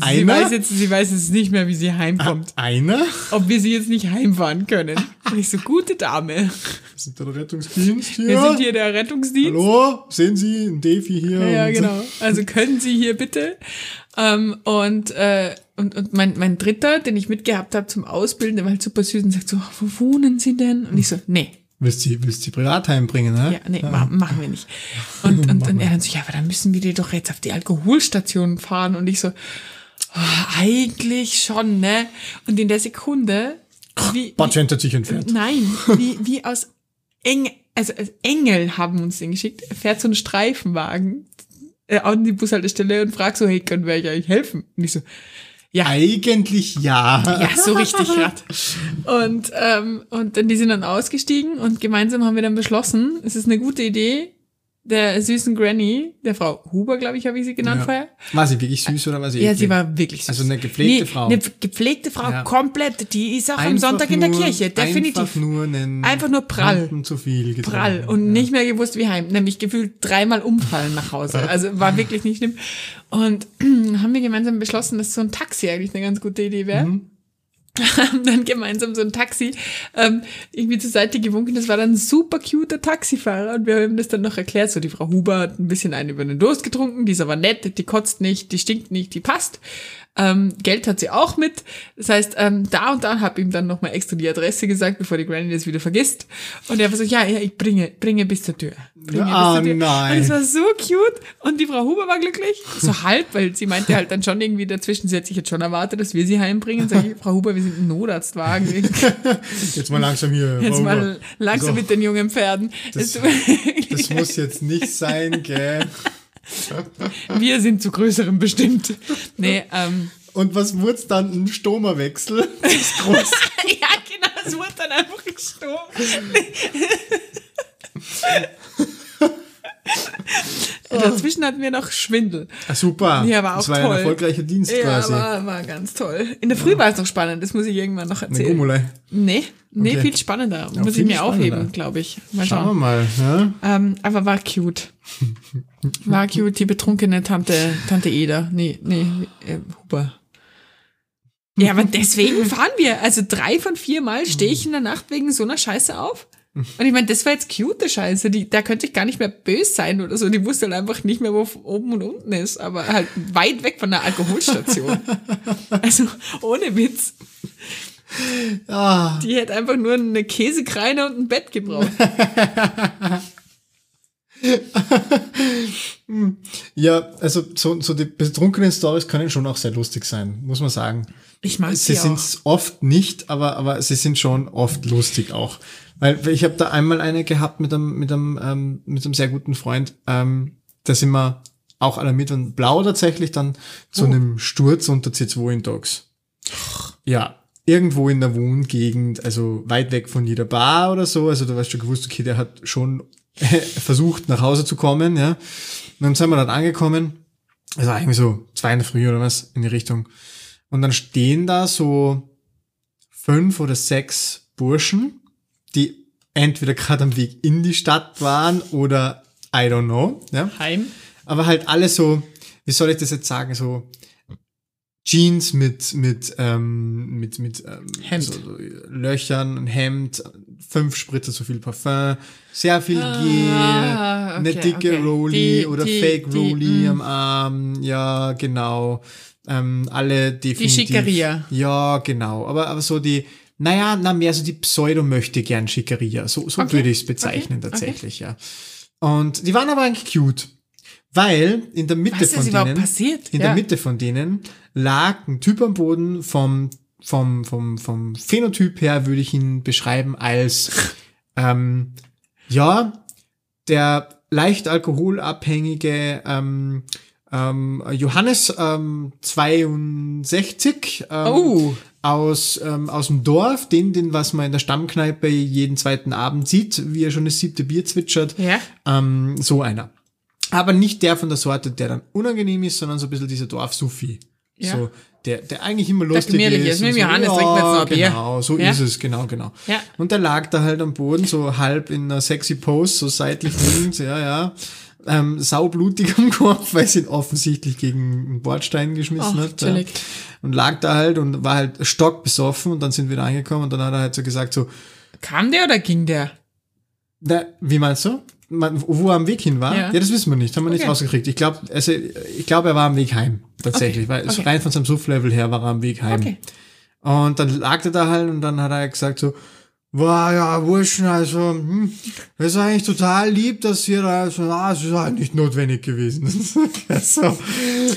einer? weiß jetzt, sie weiß jetzt nicht mehr, wie sie heimkommt. einer? Ob wir sie jetzt nicht heimfahren können. Und ich so, gute Dame. Wir sind der Rettungsdienst hier. Wir sind hier der Rettungsdienst. Hallo? Sehen Sie einen Defi hier? Ja, genau. Also können Sie hier bitte. Ähm, und, äh, und, und mein, mein Dritter, den ich mitgehabt habe zum Ausbilden, der war halt super süß und sagt so, wo wohnen Sie denn? Und ich so, nee. Willst du willst du privat heimbringen, ne? Ja, nee, ma machen wir nicht. Und, und, und er dann so, ja, aber dann müssen wir die doch jetzt auf die Alkoholstation fahren. Und ich so, oh, eigentlich schon, ne? Und in der Sekunde, wie, Patient hat sich entfernt. Nein, wie, wie aus Eng, also als Engel haben uns den geschickt, fährt so ein Streifenwagen äh, an die Bushaltestelle und fragt so, hey, können wir euch eigentlich helfen? Und ich so, ja, Eigentlich ja. ja, so richtig grad. Und, ähm, und dann, die sind dann ausgestiegen und gemeinsam haben wir dann beschlossen, es ist eine gute Idee, der süßen Granny, der Frau Huber, glaube ich, habe ich sie genannt Ja. vorher. War sie wirklich süß oder war sie Ja, eklig? sie war wirklich süß. Also eine gepflegte Frau. Eine gepflegte Frau, Ja. komplett. Die ist auch am Einfach Sonntag in der nur- Kirche, definitiv. Einfach nur einen Einfach nur prall. Zu viel getrunken. prall und nicht mehr gewusst wie heim, nämlich gefühlt dreimal umfallen nach Hause. Also war wirklich nicht schlimm. Und haben wir gemeinsam beschlossen, dass so ein Taxi eigentlich eine ganz gute Idee wäre. Mhm. Haben dann gemeinsam so ein Taxi ähm, irgendwie zur Seite gewunken. Das war dann ein super cuter Taxifahrer und wir haben ihm das dann noch erklärt. So, die Frau Huber hat ein bisschen einen über den Durst getrunken, die ist aber nett, die kotzt nicht, die stinkt nicht, die passt. Ähm, Geld hat sie auch mit. Das heißt, ähm, da und da habe ihm dann nochmal extra die Adresse gesagt, bevor die Granny das wieder vergisst. Und er war so, ja, ja, ich bringe, bringe bis zur Tür. Ah, Tür. nein. Und es war so cute. Und die Frau Huber war glücklich. So halb, weil sie meinte halt dann schon irgendwie dazwischen, sie hat sich jetzt schon erwartet, dass wir sie heimbringen. Sag ich, Frau Huber, wir sind ein Notarztwagen. Jetzt mal langsam hier. Jetzt mal langsam So. mit den jungen Pferden. Das- Es- Das muss jetzt nicht sein, gell? wir sind zu größerem bestimmt. Nee, ähm, Und was wurde dann? Ein Stomerwechsel? Das ist groß. ja, genau, es wurde dann einfach gestorben. Dazwischen hatten wir noch Schwindel. Ah, super. Ja, war auch das war ja toll. ein erfolgreicher Dienst Ja, quasi. war, war ganz toll. In der Früh war es noch spannend, das muss ich irgendwann noch Eine erzählen. Gummulei. Nee, nee, Okay. viel spannender. muss ich mir aufheben, glaube ich. Mal Schauen wir schauen. mal. Ja? Ähm, aber war cute. War cute, die betrunkene Tante, Tante Eda. Nee, nee, äh, Huber. Ja, aber deswegen fahren wir. Also drei von vier Mal stehe ich in der Nacht wegen so einer Scheiße auf. Und ich meine, das war jetzt cute Scheiße. Die, da könnte ich gar nicht mehr böse sein oder so. Die wusste halt einfach nicht mehr, wo oben und unten ist. Aber halt weit weg von der Alkoholstation. also ohne Witz. Ah, Die hätte einfach nur eine Käsekreine und ein Bett gebraucht. ja, also so, so die betrunkenen Stories können schon auch sehr lustig sein, muss man sagen. Ich mag Sie sie sind oft nicht, aber, aber sie sind schon oft lustig auch. Weil ich habe da einmal eine gehabt mit einem, mit einem, ähm, mit einem sehr guten Freund. Ähm, da sind wir auch alarmiert und blau tatsächlich dann zu Oh. einem Sturz unter C2 in Dogs. Ja, irgendwo in der Wohngegend, also weit weg von jeder Bar oder so. Also du weißt schon gewusst, okay, der hat schon versucht, nach Hause zu kommen, ja. Und dann sind wir dort angekommen. Also eigentlich so zwei in der Früh oder was in die Richtung. Und dann stehen da so fünf oder sechs Burschen, die entweder gerade am Weg in die Stadt waren oder I don't know, ja. Heim. Aber halt alle so, wie soll ich das jetzt sagen, so Jeans mit, mit, ähm, mit, mit ähm, Hemd. So, Löchern, ein Hemd, fünf Spritzer so viel Parfum, sehr viel Ah, Gel, eine okay, dicke okay. Rolli Die- oder die- Fake die, Rolli mm. am Arm, ja, genau. Ähm, alle definitiv. Schickeria. Ja, genau. Aber, aber so die, naja, na mehr so die Pseudo möchte gern Schickeria. So, so Okay, würde ich es bezeichnen okay, tatsächlich, ja. Und die waren aber eigentlich cute. Weil in der Mitte Was von denen, passiert? in Ja. der Mitte von denen lag ein Typ am Boden vom, vom, vom, vom Phänotyp her würde ich ihn beschreiben als, ähm, ja, der leicht alkoholabhängige, ähm, ähm, Johannes ähm, 62 ähm, Oh. aus, ähm, aus dem Dorf, den, den, was man in der Stammkneipe jeden zweiten Abend sieht, wie er schon das siebte Bier zwitschert. Ja. Ähm, so einer. Aber nicht der von der Sorte, der dann unangenehm ist, sondern so ein bisschen dieser Dorf-Sufi. Ja. So, der, der eigentlich immer lustig gemütliche ist. ist. Mit so, Johannes jetzt noch Bier. Genau, so Ja. ist es, genau, genau. Ja. Und der lag da halt am Boden, so halb in einer sexy Pose, so seitlich liegend, ja, ja. Ähm, saublutig am Kopf, weil sie ihn offensichtlich gegen einen Bordstein geschmissen Ach, hat. Ja. Und lag da halt und war halt stockbesoffen und dann sind wir da angekommen und dann hat er halt so gesagt so, Kam der oder ging der? na, wie meinst du? Man, wo er am Weg hin war? Ja. Ja, das wissen wir nicht, haben wir nicht Okay. rausgekriegt. Ich glaube, also, ich glaube, er war am Weg heim, tatsächlich, Okay. weil Okay. rein von seinem Sufflevel her war er am Weg heim. Okay. Und dann lag er da halt und dann hat er gesagt so, Boah, ja, Burschen, also, hm, das ist eigentlich total lieb, dass ihr da, so, ah, es ist halt nicht notwendig gewesen. so.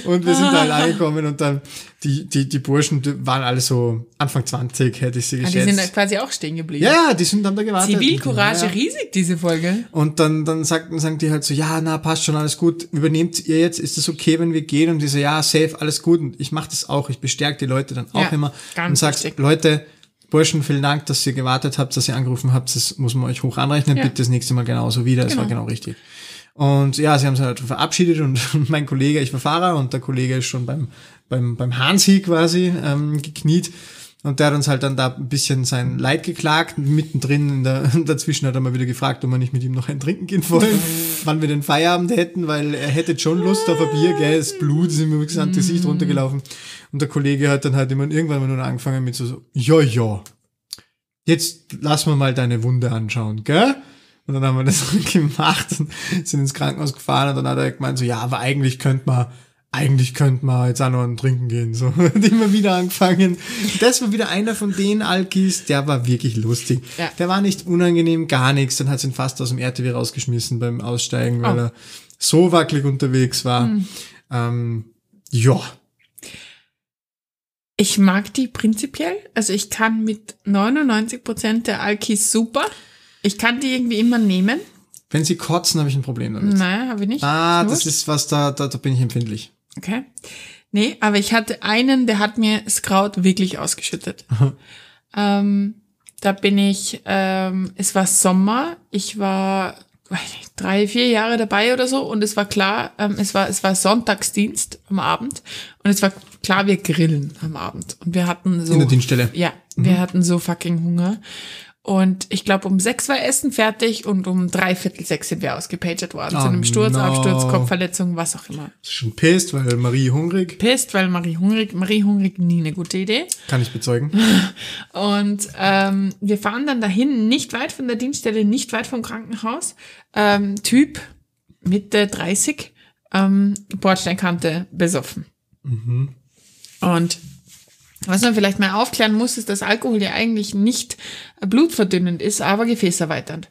Und wir sind da halt angekommen und dann, die, die, die Burschen die waren alle so Anfang 20, hätte ich sie Ah, geschätzt. die sind da quasi auch stehen geblieben. ja, die sind dann da gewartet. Zivilcourage Ja, riesig, diese Folge. Und dann, dann sagten, sagen die halt so, ja, na, passt schon, alles gut. Übernehmt ihr jetzt? Ist das okay, wenn wir gehen? Und die so, ja, safe, alles gut. Und ich mache das auch. Ich bestärke die Leute dann auch Ja, immer ganz und sag. Leute, Burschen, vielen Dank, dass ihr gewartet habt, dass ihr angerufen habt. Das muss man euch hoch anrechnen. Ja. Bitte das nächste Mal genauso wieder. Das war Genau. genau richtig. Und ja, sie haben sich halt verabschiedet und mein Kollege, ich war Fahrer und der Kollege ist schon beim, beim, beim Hansi quasi ähm, gekniet. Und der hat uns halt dann da ein bisschen sein Leid geklagt. Mittendrin, in der, dazwischen hat er mal wieder gefragt, ob wir nicht mit ihm noch ein Trinken gehen wollen, wann wir den Feierabend hätten, weil er hätte schon Lust auf ein Bier, gell, das Blut ist ihm über das Gesicht runtergelaufen. Und der Kollege hat dann halt immer irgendwann mal nur angefangen mit so, so ja, ja, jetzt lass mal mal deine Wunde anschauen, gell? Und dann haben wir das gemacht und sind ins Krankenhaus gefahren und dann hat er gemeint so, ja, aber eigentlich könnte man eigentlich könnte man jetzt auch noch ein Trinken gehen. So, und immer wieder angefangen. Das war wieder einer von den Alkis, der war wirklich lustig. Ja. Der war nicht unangenehm, gar nichts. Dann hat sie ihn fast aus dem RTW rausgeschmissen beim Aussteigen, weil Oh. er so wackelig unterwegs war. Ähm, ja, Ich mag die prinzipiell. Also ich kann mit 99% der Alkis super. Ich kann die irgendwie immer nehmen. wenn sie kotzen, habe ich ein Problem damit. Nein, habe ich nicht. Ah, das ist was, da, da, da bin ich empfindlich. Okay. Nee, aber ich hatte einen, der hat mir das Kraut wirklich ausgeschüttet. ähm, da bin ich, ähm, es war Sommer, ich war weiß nicht, drei, vier Jahre dabei oder so und es war klar, ähm, es war, es war Sonntagsdienst am Abend und es war klar, wir grillen am Abend und wir hatten so. In der Dienststelle. Ja, wir hatten so fucking Hunger. Und ich glaube, um sechs war Essen fertig und um drei Viertel sechs sind wir ausgepagert worden. Oh zu einem Sturz, no. Absturz, Kopfverletzung, was auch immer. Ist schon pisst, weil Marie hungrig. Pisst, weil Marie hungrig, Marie hungrig nie eine gute Idee. Kann ich bezeugen. Und ähm, wir fahren dann dahin, nicht weit von der Dienststelle, nicht weit vom Krankenhaus. Ähm, typ Mitte 30, ähm, Bordsteinkante besoffen. Und was man vielleicht mal aufklären muss, ist, dass Alkohol ja eigentlich nicht blutverdünnend ist, aber gefäßerweiternd.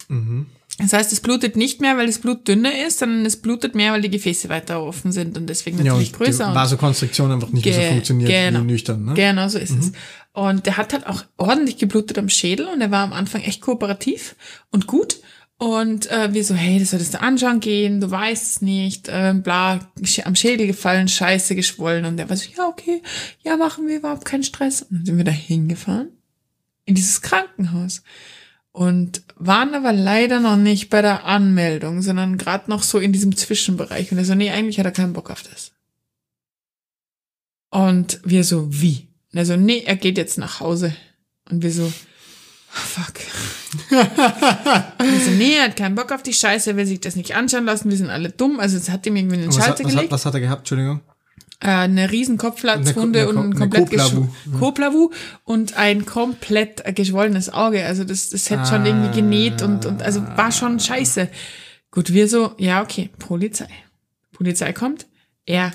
Das heißt, es blutet nicht mehr, weil das Blut dünner ist, sondern es blutet mehr, weil die Gefäße weiter offen sind und deswegen Ja, natürlich und die größer. und- Vasokonstriktion einfach nicht mehr so funktioniert genau. wie nüchtern. Ne? Genau, so ist es. Und der hat halt auch ordentlich geblutet am Schädel und er war am Anfang echt kooperativ und gut. Und äh, wir so, hey, das solltest du anschauen gehen, du weißt es nicht, äh, bla, am Schädel gefallen, scheiße geschwollen. Und der war so, ja, okay, ja, machen wir überhaupt keinen Stress. Und dann sind wir da hingefahren, in dieses Krankenhaus. Und waren aber leider noch nicht bei der Anmeldung, sondern gerade noch so in diesem Zwischenbereich. Und er so, nee, eigentlich hat er keinen Bock auf das. Und wir so, wie? Und er so, nee, er geht jetzt nach Hause. Und wir so, fuck. Und wir so, nee, er hat keinen Bock auf die Scheiße, er will sich das nicht anschauen lassen, wir sind alle dumm. Also es hat ihm irgendwie einen Was, hat, Schalter was, hat, gelegt. was hat er gehabt? Entschuldigung. Äh, eine riesen Kopfplatzwunde Eine und ein komplett Koplavu. Koplavu und ein komplett geschwollenes Auge. Also das, das hätte schon irgendwie genäht und, und also war schon scheiße. Gut, wir so, ja, okay, Polizei. Polizei kommt, er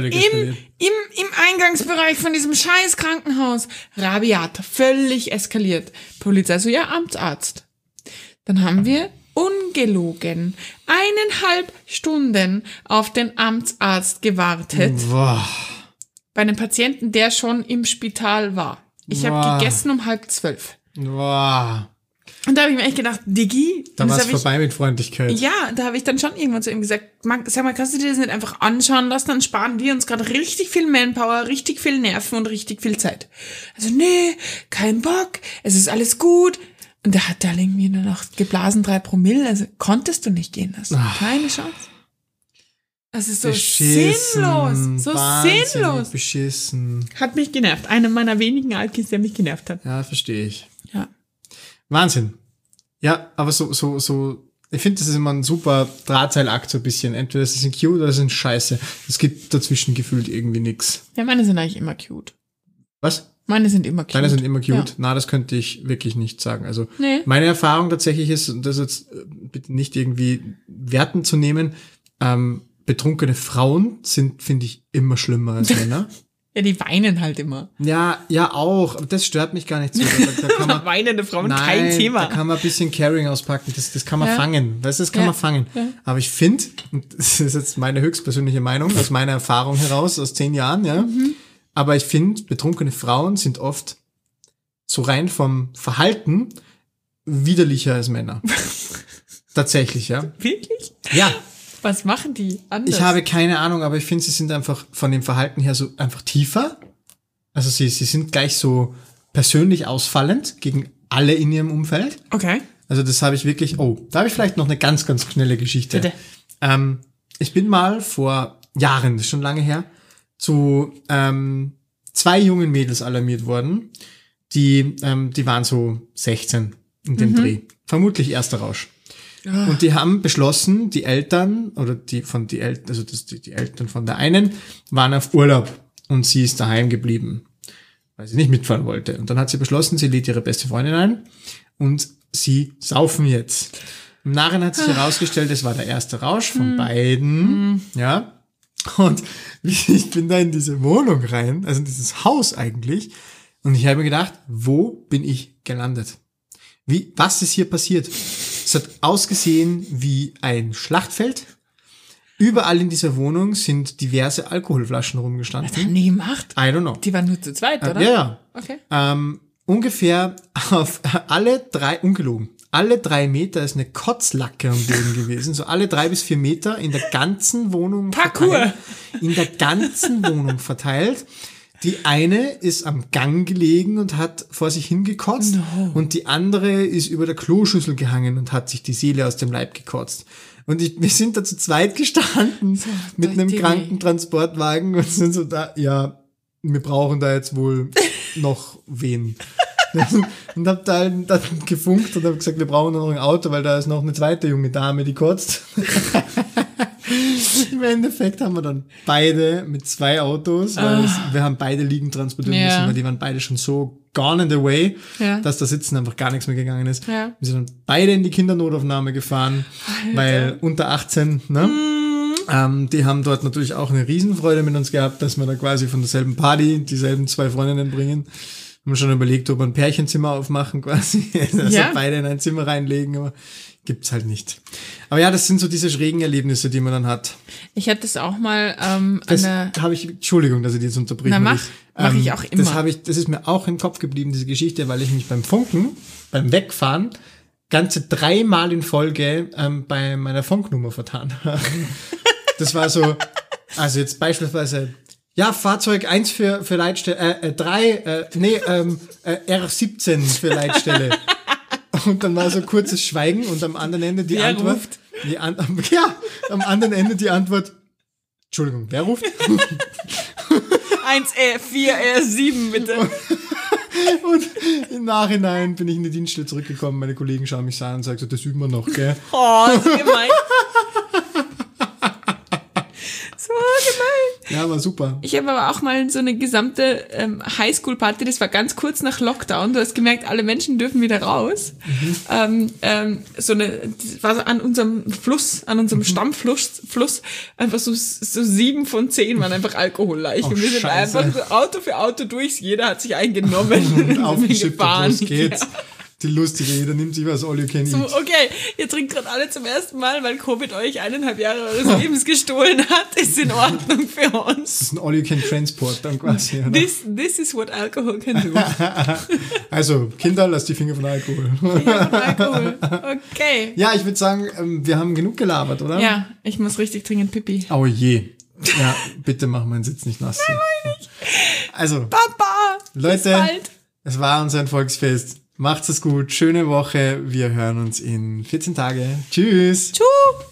Völlig im, im, im Eingangsbereich von diesem scheiß Krankenhaus. Rabiat, völlig eskaliert. Polizei so, ja, Amtsarzt. Dann haben wir ungelogen eineinhalb Stunden auf den Amtsarzt gewartet. Boah. Bei einem Patienten, der schon im Spital war. Ich habe gegessen um halb zwölf. Boah. Und da habe ich mir echt gedacht, Diggi, Da war es hab ich, vorbei mit Freundlichkeit. ja, da habe ich dann schon irgendwann zu ihm gesagt, sag mal, kannst du dir das nicht einfach anschauen lassen? Dann sparen wir uns gerade richtig viel Manpower, richtig viel Nerven und richtig viel Zeit. Also, nee, kein Bock, es ist alles gut. Und der hat da irgendwie nur noch geblasen drei Promille, also konntest du nicht gehen lassen. Keine Chance. Das ist so sinnlos, so sinnlos. Beschissen. Hat mich genervt. Einer meiner wenigen Alkis, der mich genervt hat. Ja, verstehe ich. Wahnsinn. Ja, aber so, so, so, ich finde, das ist immer ein super Drahtseilakt so ein bisschen. Entweder sie sind cute oder sie sind scheiße. Es gibt dazwischen gefühlt irgendwie nix. Ja, meine sind eigentlich immer cute. Was? Meine sind immer cute. Deine sind immer cute. Ja. Na, das könnte ich wirklich nicht sagen. Also Nee. meine Erfahrung tatsächlich ist, und das jetzt äh, bitte nicht irgendwie werten zu nehmen, ähm, betrunkene Frauen sind, finde ich, immer schlimmer als Männer. Ja, die weinen halt immer. ja, ja auch, aber das stört mich gar nicht so. Da, da kann man, Weinende Frauen, Nein, kein Thema. da kann man ein bisschen Caring auspacken, das, das kann man Ja. fangen, weißt du, das kann Ja. man fangen. Aber ich finde, und das ist jetzt meine höchstpersönliche Meinung, aus meiner Erfahrung heraus, aus zehn Jahren, ja, Mhm. aber ich finde, betrunkene Frauen sind oft so rein vom Verhalten widerlicher als Männer. Tatsächlich, ja. Wirklich? Ja, Was machen die anders? ich habe keine Ahnung, aber ich finde, sie sind einfach von dem Verhalten her so einfach tiefer. Also sie, sie sind gleich so persönlich ausfallend gegen alle in ihrem Umfeld. Okay. Also das habe ich wirklich, oh, da habe ich vielleicht noch eine ganz, ganz schnelle Geschichte. Bitte. Ähm, ich bin mal vor Jahren, das ist schon lange her, zu ähm, zwei jungen Mädels alarmiert worden. Die, ähm, die waren so 16 in dem Dreh. Vermutlich erster Rausch. Und die haben beschlossen, die Eltern oder die von die Eltern, also das, die, die Eltern von der einen waren auf Urlaub und sie ist daheim geblieben, weil sie nicht mitfahren wollte. Und dann hat sie beschlossen, sie lädt ihre beste Freundin ein und sie saufen jetzt. Im Nachhinein hat sich herausgestellt, es war der erste Rausch von beiden, ja. Und ich bin da in diese Wohnung rein, also in dieses Haus eigentlich, und ich habe mir gedacht, wo bin ich gelandet? Wie, was ist hier passiert? Es hat ausgesehen wie ein Schlachtfeld. Überall in dieser Wohnung sind diverse Alkoholflaschen rumgestanden. Haben die gemacht? I don't know. Die waren nur zu zweit, oder? Ja, ja. Okay. Ähm, ungefähr auf alle drei, ungelogen, alle drei Meter ist eine Kotzlacke am Boden gewesen. So alle drei bis vier Meter in der ganzen Wohnung Parkour. verteilt. In der ganzen Wohnung verteilt. Die eine ist am Gang gelegen und hat vor sich hingekotzt No. und die andere ist über der Kloschüssel gehangen und hat sich die Seele aus dem Leib gekotzt. Und ich, wir sind da zu zweit gestanden mit einem. Krankentransportwagen und sind so da, ja, wir brauchen da jetzt wohl noch wen. und hab da dann gefunkt und hab gesagt, wir brauchen noch ein Auto, weil da ist noch eine zweite junge Dame, die kotzt. Im Endeffekt haben wir dann beide mit zwei Autos, weil es, wir haben beide liegend transportieren Ah. Ja. müssen, weil die waren beide schon so gone in the way, Ja. dass da sitzen einfach gar nichts mehr gegangen ist. Ja. Wir sind dann beide in die Kindernotaufnahme gefahren, weil unter 18, ne? Mhm. Ähm, die haben dort natürlich auch eine Riesenfreude mit uns gehabt, dass wir da quasi von derselben Party dieselben zwei Freundinnen bringen. Haben wir schon überlegt, ob wir ein Pärchenzimmer aufmachen quasi. Also Ja. beide in ein Zimmer reinlegen, aber gibt's halt nicht. Aber ja, das sind so diese schrägen Erlebnisse, die man dann hat. Ich hatte das auch mal ähm, Das habe ich, Entschuldigung, dass ich die jetzt unterbreche. Na, mach. Marie. Mach ich auch immer. Das, habe ich, das ist mir auch im Kopf geblieben, diese Geschichte, weil ich mich beim Funken, beim Wegfahren, ganze dreimal in Folge ähm, bei meiner Funknummer vertan habe. Das war so, also jetzt beispielsweise, ja, Fahrzeug 1 für, für Leitstelle, äh, äh, 3, äh, nee, ähm, äh, R17 für Leitstelle. Und dann war so kurzes Schweigen und am anderen Ende die Wer Antwort. ruft? Die An ja, am anderen Ende die Antwort. Entschuldigung, wer ruft? 1 äh, 4 äh, 7 bitte. Und im Nachhinein bin ich in die Dienststelle zurückgekommen. Meine Kollegen schauen mich an und sagen so, das üben wir noch, gell? Oh, so gemein. so gemein. Ja, war super. Ich habe aber auch mal so eine gesamte ähm, Highschool-Party, das war ganz kurz nach Lockdown. Du hast gemerkt, alle Menschen dürfen wieder raus. Ähm, ähm, so eine, das war so an unserem Fluss, an unserem Stammfluss, Fluss, einfach so, so sieben von zehn waren einfach alkoholreich. Oh, und wir sind Scheiße. einfach so Auto für Auto durch, jeder hat sich eingenommen und Aufgeschippt und los geht's. Ja. Die lustige, jeder nimmt sich was all you can So, eat. okay, ihr trinkt gerade alle zum ersten Mal, weil Covid euch eineinhalb Jahre eures Lebens gestohlen hat. Ist in Ordnung für uns. Das ist ein all you can transport dann quasi. Oder? This, this is what alcohol can do. Also, Kinder, lasst die Finger von Alkohol. Alkohol. Okay. Ja, ich würde sagen, ähm, wir haben genug gelabert, oder? Ja, ich muss richtig dringend pipi. Oh je. Ja, bitte mach meinen Sitz nicht nass. hier. Also, Papa! Leute, es war unser Volksfest. Macht's es gut, schöne Woche. Wir hören uns in 14 Tage. Tschüss. Tschüss.